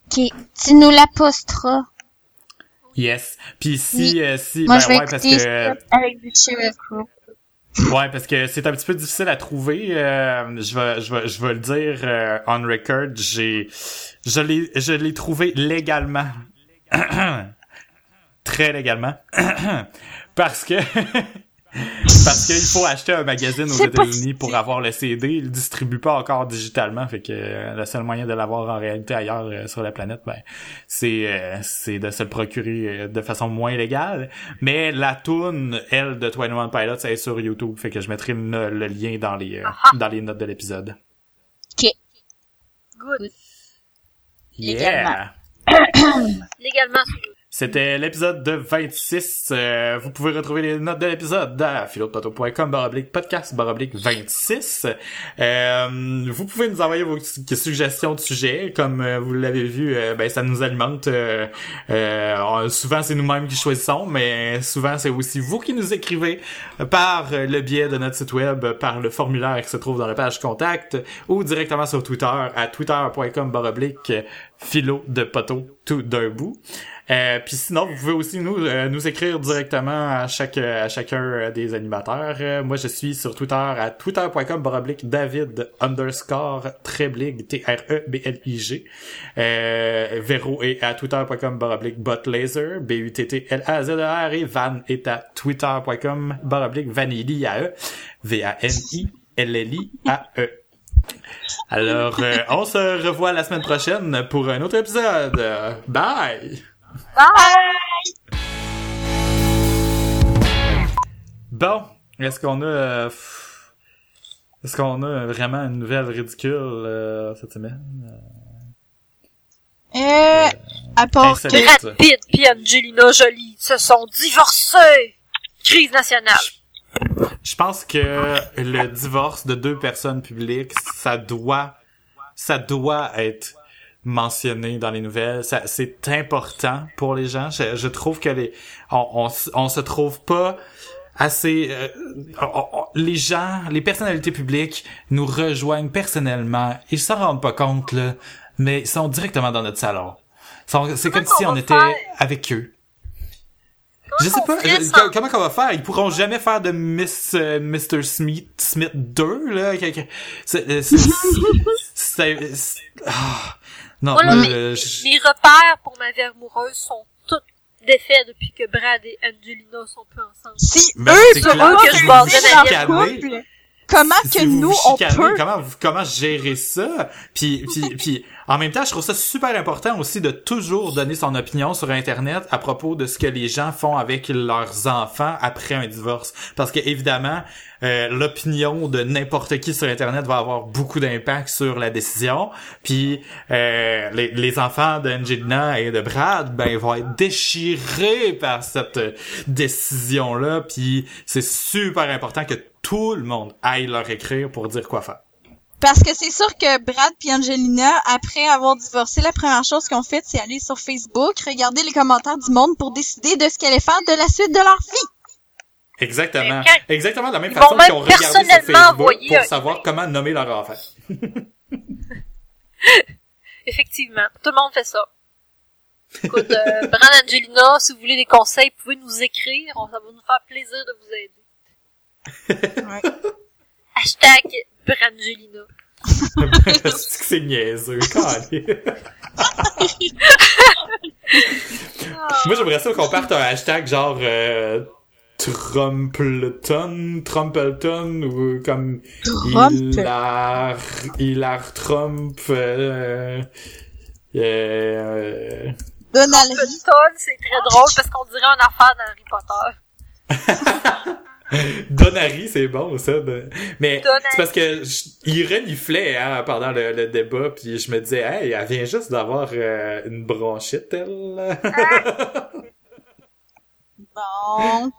Ok. Tu nous la posteras. Yes. Puis si euh, si Moi, ben je vais ouais parce que ça avec du. Ouais, parce que c'est un petit peu difficile à trouver. euh, je vais, je vais, je vais le dire euh, on record. J'ai, je l'ai, je l'ai trouvé légalement, [COUGHS] très légalement, [COUGHS] parce que. [LAUGHS] Parce qu'il faut acheter un magazine aux États-Unis pour avoir le CD. Ils le distribuent pas encore digitalement, fait que euh, le seul moyen de l'avoir en réalité ailleurs euh, sur la planète, ben c'est euh, c'est de se le procurer euh, de façon moins légale. Mais la tune, elle, de 21 Pilots, elle est sur YouTube, fait que je mettrai le, le lien dans les euh, dans les notes de l'épisode. Good. Yeah! Légalement. [COUGHS] Légalement sur YouTube. C'était l'épisode de 26. Euh, vous pouvez retrouver les notes de l'épisode à philodepoteau.com baroblique podcast baroblique 26. Euh, vous pouvez nous envoyer vos su- suggestions de sujets. Comme euh, vous l'avez vu, euh, ben ça nous alimente. Euh, souvent, c'est nous-mêmes qui choisissons, mais souvent, c'est aussi vous qui nous écrivez par le biais de notre site web, par le formulaire qui se trouve dans la page contact ou directement sur Twitter à twitter.com baroblique philo de tout d'un bout. Euh, Puis sinon, vous pouvez aussi nous euh, nous écrire directement à chaque à chacun euh, des animateurs. Euh, moi, je suis sur Twitter à twitter.com baroblique David underscore Treblig T R E B L I G. Euh, Véro est à twitter.com baroblique botlaser B U T T L A Z E R et Van est à twitter.com baroblique Vanilliae V A N I L L I A E. Alors, euh, on se revoit la semaine prochaine pour un autre épisode. Euh, Bye! Bon, est-ce qu'on a... euh, est-ce qu'on a vraiment une nouvelle ridicule euh, cette semaine? Euh, à part que... Brad Pitt puis Angelina Jolie se sont divorcés. Crise nationale. Je pense que le divorce de deux personnes publiques, ça doit, ça doit être mentionné dans les nouvelles. Ça, c'est important pour les gens. Je, je trouve que les, on, on, on se trouve pas assez, euh, on- on- les gens, les personnalités publiques nous rejoignent personnellement. Ils s'en rendent pas compte, là, mais ils sont directement dans notre salon. C'est comme si on était faire? avec eux. Comment Je sais pas, ferait je- sans- comment qu'on va faire? Ils pourront jamais faire de Miss euh, Mr. Smith Smith 2 là. euh, c'est- [LAUGHS] c'est- c'est- ah. Non, mais- euh, je- Mes repères pour ma vie amoureuse sont tous défaits depuis que Brad et Angelina sont plus ensemble. Si Ben, eux c'est clair que je retrouvent ma vie. couple, comment si que vous nous, vous on chicanez, peut... comment comment gérer ça? Puis puis puis en même temps je trouve ça super important aussi de toujours donner son opinion sur internet à propos de ce que les gens font avec leurs enfants après un divorce. Parce que évidemment euh, l'opinion de n'importe qui sur internet va avoir beaucoup d'impact sur la décision. Puis euh, les, les enfants d'Angelina et de Brad ben vont être déchirés par cette décision là puis c'est super important que tout le monde aille leur écrire pour dire quoi faire Parce que c'est sûr que Brad et Angelina, après avoir divorcé, la première chose qu'ils ont faite, c'est aller sur Facebook, regarder les commentaires du monde pour décider de ce qu'elle allait faire de la suite de leur vie. Exactement. Exactement de la même Ils façon qu'ils ont regardé sur personnellement Facebook pour un savoir comment nommer leur enfant. [LAUGHS] Effectivement, tout le monde fait ça. Écoute, euh, Brad Angelina, si vous voulez des conseils, vous pouvez nous écrire. Ça va nous faire plaisir de vous aider. [LAUGHS] Hashtag Brangelina. c'est que c'est niaiseux, calé. [LAUGHS] Moi, j'aimerais ça qu'on parte un hashtag genre euh, Trumpleton, Trumpleton ou comme Trump? Hilar, Hilar Trump. Euh, euh, Donald Lee. Fulton, c'est très drôle parce qu'on dirait une affaire d'Harry Potter. [LAUGHS] [LAUGHS] Donary, c'est bon ça. de- Mais c'est parce que je- il reniflait hein, pendant le, le débat, puis je me disais, hey, elle vient juste d'avoir euh, une bronchite, elle. [LAUGHS] Bon.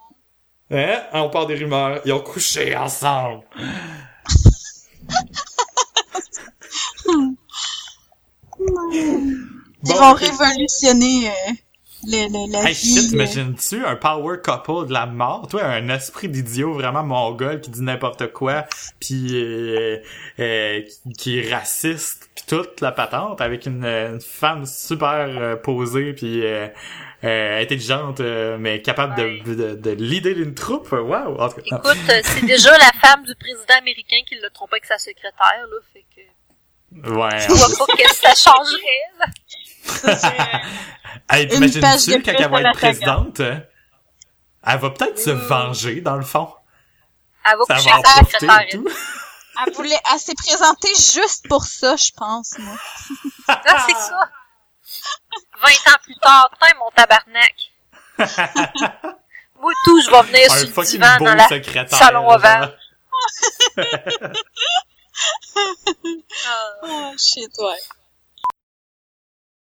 hein? On part des rumeurs. Ils ont couché ensemble. [LAUGHS] Ils Bon, vont révolutionner euh, le, le- la Hey vie. shit, euh. t'imagines-tu un power couple de la mort? Toi, un esprit d'idiot vraiment mongol qui dit n'importe quoi, puis euh, euh, qui, qui est raciste, puis toute la patente, avec une, une femme super euh, posée, puis euh, euh, intelligente, euh, mais capable Ouais. de, de, de leader une troupe? Wow! En tout cas, non. Écoute, c'est déjà la femme du président américain qui l'a trompé avec sa secrétaire, là, fait que Ouais. je vois pas que ça changerait, là. [LAUGHS] Hey, Une page de t'imagines-tu quand elle va à être présidente? hein? Elle va peut-être se Mm. venger, dans le fond. Elle va Ça coucher va secrétaire. et tout. Elle voulait, elle s'est présentée juste pour ça, je pense, moi. Ah, c'est ça. 20 ans plus tard, putain, mon tabarnak. Moi, tout, je vais venir Un sur le divan dans la salon ovale. Oh, shit, ouais.